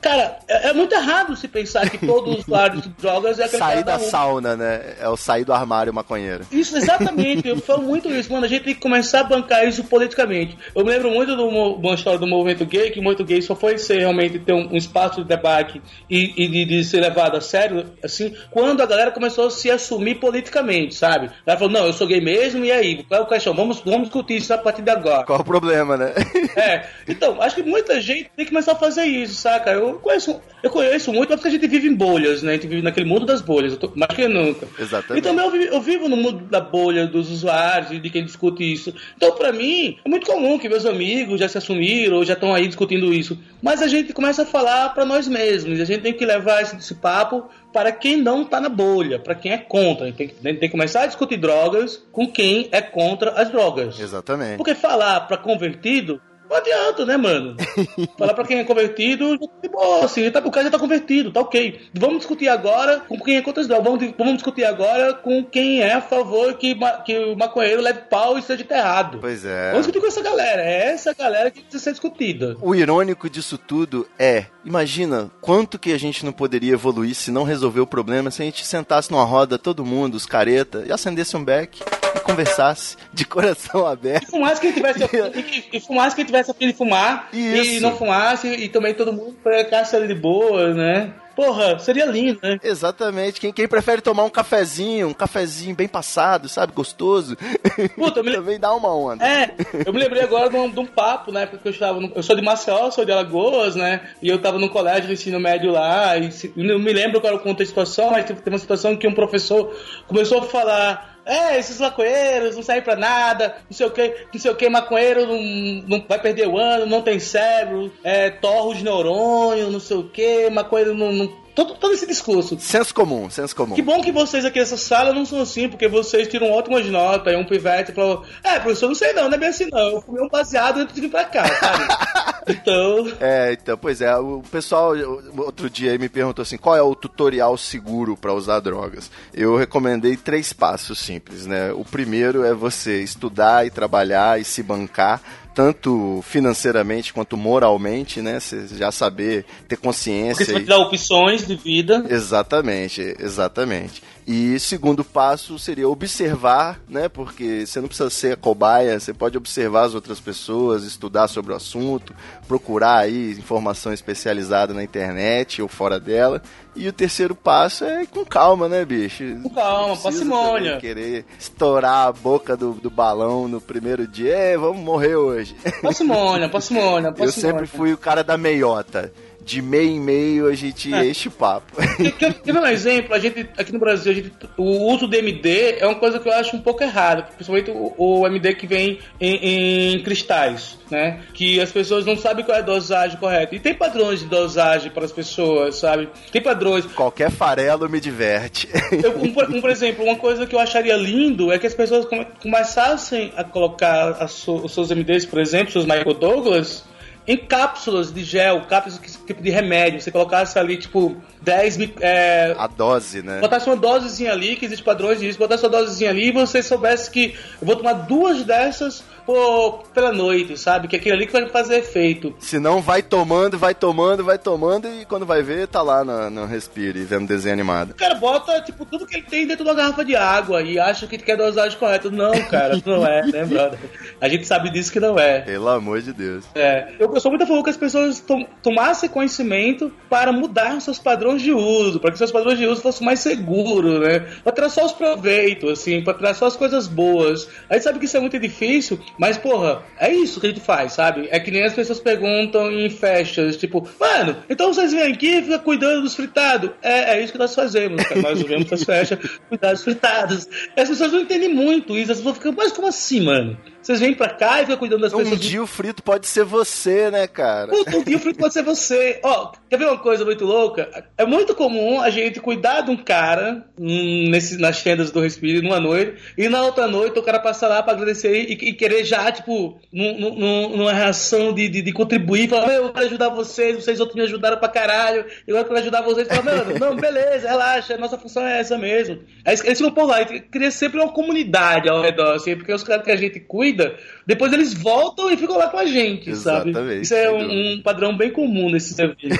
Cara, é, é muito errado se pensar que todo usuário de drogas é aquele Sair da rua. sauna, né? É o sair do armário maconheiro. Isso, exatamente. Eu falo muito isso, mano. A gente tem que começar a bancar isso politicamente. Eu me lembro muito de uma história do movimento gay, que o movimento gay só foi ser realmente ter um, um espaço de debate e, e de, de ser levado a sério, assim, quando a galera começou a se assumir politicamente, sabe? Ela falou, não, eu sou gay mesmo, e aí? Qual é o questão? Vamos, vamos discutir isso a partir de agora. Qual o problema, né? É, então, acho que muita gente tem que começar a fazer isso, saca? Eu conheço, eu conheço muito, mas porque a gente vive em bolhas, né? A gente vive naquele mundo das bolhas, eu tô, mais que nunca. Exatamente. E também eu vivo, eu vivo no mundo da bolha dos usuários e de quem discute isso. Então, pra mim, é muito comum que meus amigos já se assumiram ou já estão aí discutindo isso. Mas a gente começa a falar pra nós mesmos. A gente tem que levar esse, esse papo para quem não tá na bolha, para quem é contra. A gente tem, que- a gente tem que começar a discutir drogas com quem é contra as drogas. Exatamente. Porque falar pra convertido não adianta, né, mano? (laughs) falar pra quem é convertido, de boa, assim, tá, o cara já tá convertido, tá ok. Vamos discutir agora com quem é contra drogas. Vamos, vamos discutir agora com quem é a favor que, que o maconheiro leve pau e seja enterrado. Pois é. Vamos discutir com essa galera. É essa galera que precisa ser discutida. O irônico disso tudo é, imagina quanto que a gente não poderia evoluir se não resolver o problema se a gente sentasse numa roda, todo mundo, os careta, e acendesse um beck e conversasse de (laughs) coração aberto. E fumasse quem tivesse e, e fumasse quem tivesse a fim de fumar e Isso. não fumasse e também todo mundo ficasse ali de boa, né? Porra, seria lindo, né? Exatamente. Quem, quem prefere tomar um cafezinho, um cafezinho bem passado, sabe, gostoso, Puta, eu me, (laughs) também dá uma onda. É, eu me lembrei agora de um, de um papo, na época que eu estava. no- eu sou de Maceió, sou de Alagoas, né? E eu estava no colégio de ensino médio lá. E se- não me lembro qual era o contexto da situação, mas teve teve uma situação que um professor começou a falar. É, esses maconheiros não servem pra nada, não sei o que, não sei o que, maconheiro não, não vai perder o ano, não tem cérebro, é, torra os neurônios, não sei o que, maconheiro não. não todo, todo esse discurso. Senso comum, senso comum. Que bom que vocês aqui nessa sala não são assim, porque vocês tiram ótimas notas. Aí um pivete falou: É, professor, não sei não, não é bem assim não. Eu fumei um baseado antes de vir pra cá, sabe? (laughs) então. É, então, pois é, o pessoal outro dia me perguntou assim, qual é o tutorial seguro para usar drogas? Eu recomendei três passos simples, né? O primeiro é você estudar e trabalhar e se bancar, tanto financeiramente quanto moralmente, né? Você já saber ter consciência. Porque você vai te dar opções de vida. Exatamente, exatamente. E segundo passo seria observar, né? Porque você não precisa ser cobaia, você pode observar as outras pessoas, estudar sobre o assunto, procurar aí informação especializada na internet ou fora dela. E o terceiro passo é com calma, né, bicho? Com calma, parcimônia. Querer estourar a boca do, do balão no primeiro dia, "Ei, vamos morrer hoje. Parcimônia, parcimônia, (laughs) Eu parcimônia. sempre fui o cara da meiota. De meio em meio a gente É. enche o papo. (laughs) Quer, ver um exemplo? A gente, aqui no Brasil, a gente, o uso do MD é uma coisa que eu acho um pouco errada, principalmente o, o MD que vem em, em cristais, né? Que as pessoas não sabem qual é a dosagem correta. E tem padrões de dosagem para as pessoas, sabe? Tem padrões. Qualquer farelo me diverte. Eu, um, por, um, por exemplo, uma coisa que eu acharia lindo é que as pessoas come- começassem a colocar a su- os seus MDs, por exemplo, seus Michael Douglas, em cápsulas de gel, cápsulas que, tipo de remédio. Você colocasse ali, tipo, 10 mi- é, A dose, né? botasse uma dosezinha ali, que existe padrões disso, botasse uma dosezinha ali e você soubesse que eu vou tomar duas dessas por, pela noite, sabe? Que é aquilo ali que vai fazer efeito. Se não, vai tomando, vai tomando, vai tomando e quando vai ver, tá lá no, no Respire, vendo desenho animado. O cara bota, tipo, tudo que ele tem dentro de uma garrafa de água e acha que quer a dosagem correta. Não, cara, não é, né, brother? A gente sabe disso que não é. Pelo amor de Deus. É, eu, eu sou muito a favor que as pessoas tom, tomassem conhecimento para mudar seus padrões de uso, para que seus padrões de uso fossem mais seguros, né? Para tirar só os proveitos, assim, para tirar só as coisas boas. A gente sabe que isso é muito difícil, mas, porra, é isso que a gente faz, sabe? É que nem as pessoas perguntam em festas, tipo, mano, então vocês vêm aqui e ficam cuidando dos fritados. É, é isso que nós fazemos, cara. Nós vemos as festas (laughs) cuidar dos fritados. E as pessoas não entendem muito isso, as pessoas ficam, mas como assim, mano? Vocês vêm pra cá e ficam cuidando das Um pessoas. dia o frito pode ser você, né, cara? Puta, um dia o frito pode ser você. Ó, quer ver uma coisa muito louca? É muito comum a gente cuidar de um cara hum, nesse, nas tendas do Respire numa noite, e na outra noite o cara passa lá pra agradecer e, e querer já, tipo, num- num- num- numa reação de, de, de contribuir, falar, meu, eu quero ajudar vocês, vocês outros me ajudaram pra caralho, eu quero ajudar vocês. Fala, mano, não, beleza, relaxa, nossa função é essa mesmo. Aí eles ficam por lá, cria sempre uma comunidade ao redor, assim, porque os caras que a gente cuida, depois eles voltam e ficam lá com a gente, sabe? Exatamente. vez. Isso é um, um padrão bem comum nesses (laughs) eventos.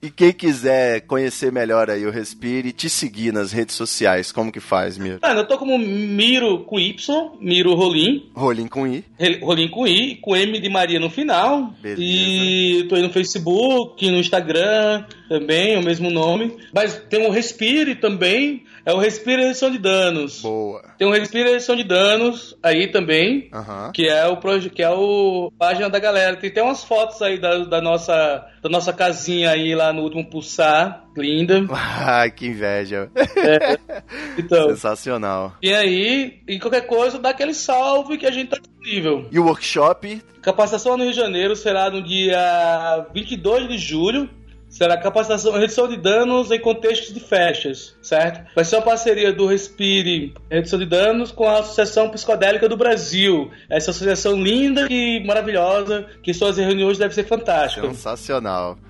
E quem quiser conhecer melhor aí o Respire, te seguir nas redes sociais, como que faz, Miro? Mano, eu tô como Miro com Y, Miro Rolim, Rolim com I. Rolim com I, com M de Maria no final. Beleza. E tô aí no Facebook, no Instagram também, é o mesmo nome. Mas tem o Respire também, é o Respire Redução de Danos. Boa. Tem o Respire Redução de Danos aí também. Aham. Que é o proje- que é o página da galera. Tem até umas fotos aí da, da nossa da nossa casinha aí lá no último pulsar, linda. (laughs) Ai, que inveja. (laughs) Então, Sensacional. e aí, e qualquer coisa, dá aquele salve que a gente tá disponível. E o workshop? Capacitação no Rio de Janeiro será no dia 22 de julho. Será capacitação, redução de danos em contextos de festas, certo? Vai ser uma parceria do Respire Redução de Danos com a Associação Psicodélica do Brasil. Essa associação linda e maravilhosa, que suas reuniões devem ser fantásticas. Sensacional. (laughs)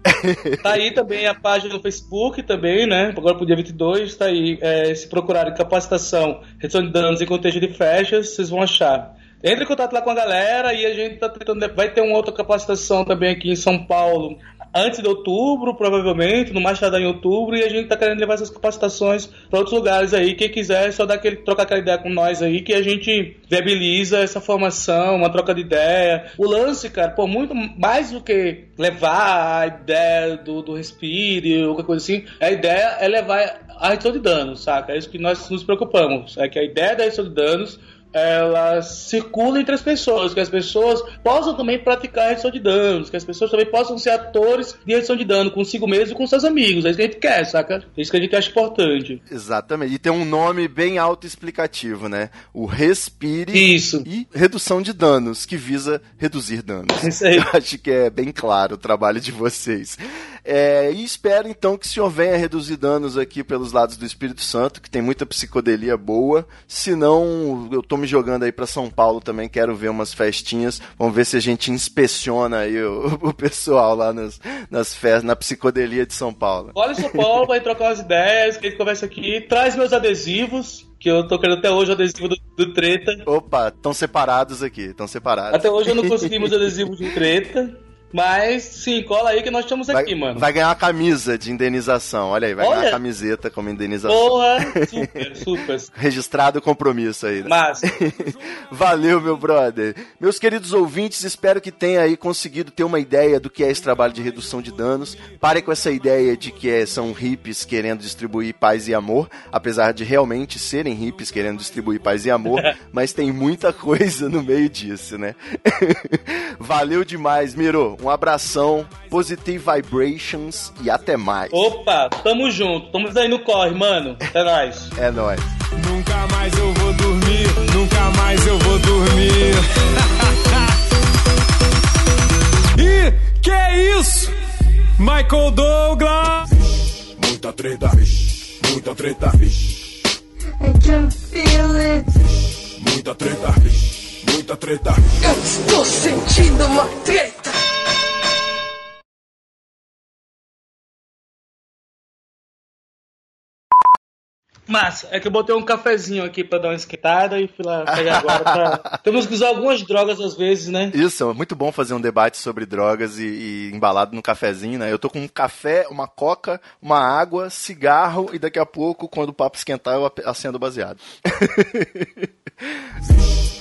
Tá aí também a página no Facebook também, né? Agora pro dia 22, tá aí. É, se procurarem capacitação, redução de danos em contexto de festas, vocês vão achar. Entre em contato lá com a galera e a gente tá tentando. Vai ter uma outra capacitação também aqui em São Paulo. Antes de outubro, provavelmente, no mais tardar em outubro, e a gente tá querendo levar essas capacitações para outros lugares aí. Quem quiser, é só dar aquele, trocar aquela ideia com nós aí, que a gente viabiliza essa formação, uma troca de ideia. O lance, cara, pô, muito mais do que levar a ideia do, do Respire qualquer coisa assim, a ideia é levar a redução de danos, saca? É isso que nós nos preocupamos. É que a ideia da redução de danos ela circula entre as pessoas, que as pessoas possam também praticar redução de danos, que as pessoas também possam ser atores de redução de dano consigo mesmo e com seus amigos. É isso que a gente quer, saca? É isso que a gente acha importante. Exatamente. E tem um nome bem autoexplicativo, né? O Respire Isso. e Redução de Danos, que visa reduzir danos. Isso aí. (laughs) Eu acho que é bem claro o trabalho de vocês. É, e espero então que o senhor venha reduzir danos aqui pelos lados do Espírito Santo, que tem muita psicodelia boa. Se não, eu tô me jogando aí pra São Paulo também, quero ver umas festinhas. Vamos ver se a gente inspeciona aí o, (laughs) o pessoal lá nas, nas festas, na psicodelia de São Paulo. Olha São Paulo, vai trocar umas ideias, que a gente conversa aqui. Traz meus adesivos, que eu tô querendo até hoje o adesivo do, do Treta. Opa, estão separados aqui, estão separados. Até hoje eu não (laughs) consegui meus adesivos do Treta. Mas sim, cola aí que nós estamos Vai, aqui, mano. vai ganhar uma camisa de indenização. Olha aí, vai ganhar Olha. uma camiseta como indenização. Porra, (laughs) super, super. Registrado o compromisso aí. né? Mas, (laughs) Valeu, meu brother. Meus queridos ouvintes, espero que tenha aí conseguido ter uma ideia do que é esse trabalho de redução de danos. Pare com essa ideia de que é- são hippies querendo distribuir paz e amor, apesar de realmente serem hippies querendo distribuir paz e amor, (laughs) mas tem muita coisa no meio disso, né? Valeu demais, Miro. Um abração, positive vibrations e até mais. opa, tamo junto. Estamos aí no corre, mano. Até nóis. É nóis. Nunca mais eu vou dormir, nunca mais eu vou dormir. (laughs) e que é isso? Michael Douglas! Muita treta, vixe. Muita treta, vixe. I can feel it. Muita treta, vixe. Muita treta, vixe. Eu estou sentindo uma treta. Mas, é que eu botei um cafezinho aqui pra dar uma esquentada e fui lá pegar agora. Pra... (laughs) Temos que usar algumas drogas às vezes, né? Isso, é muito bom fazer um debate sobre drogas e, e embalado no cafezinho, né? Eu tô com um café, uma coca, uma água, cigarro e daqui a pouco, quando o papo esquentar, eu acendo baseado. (laughs)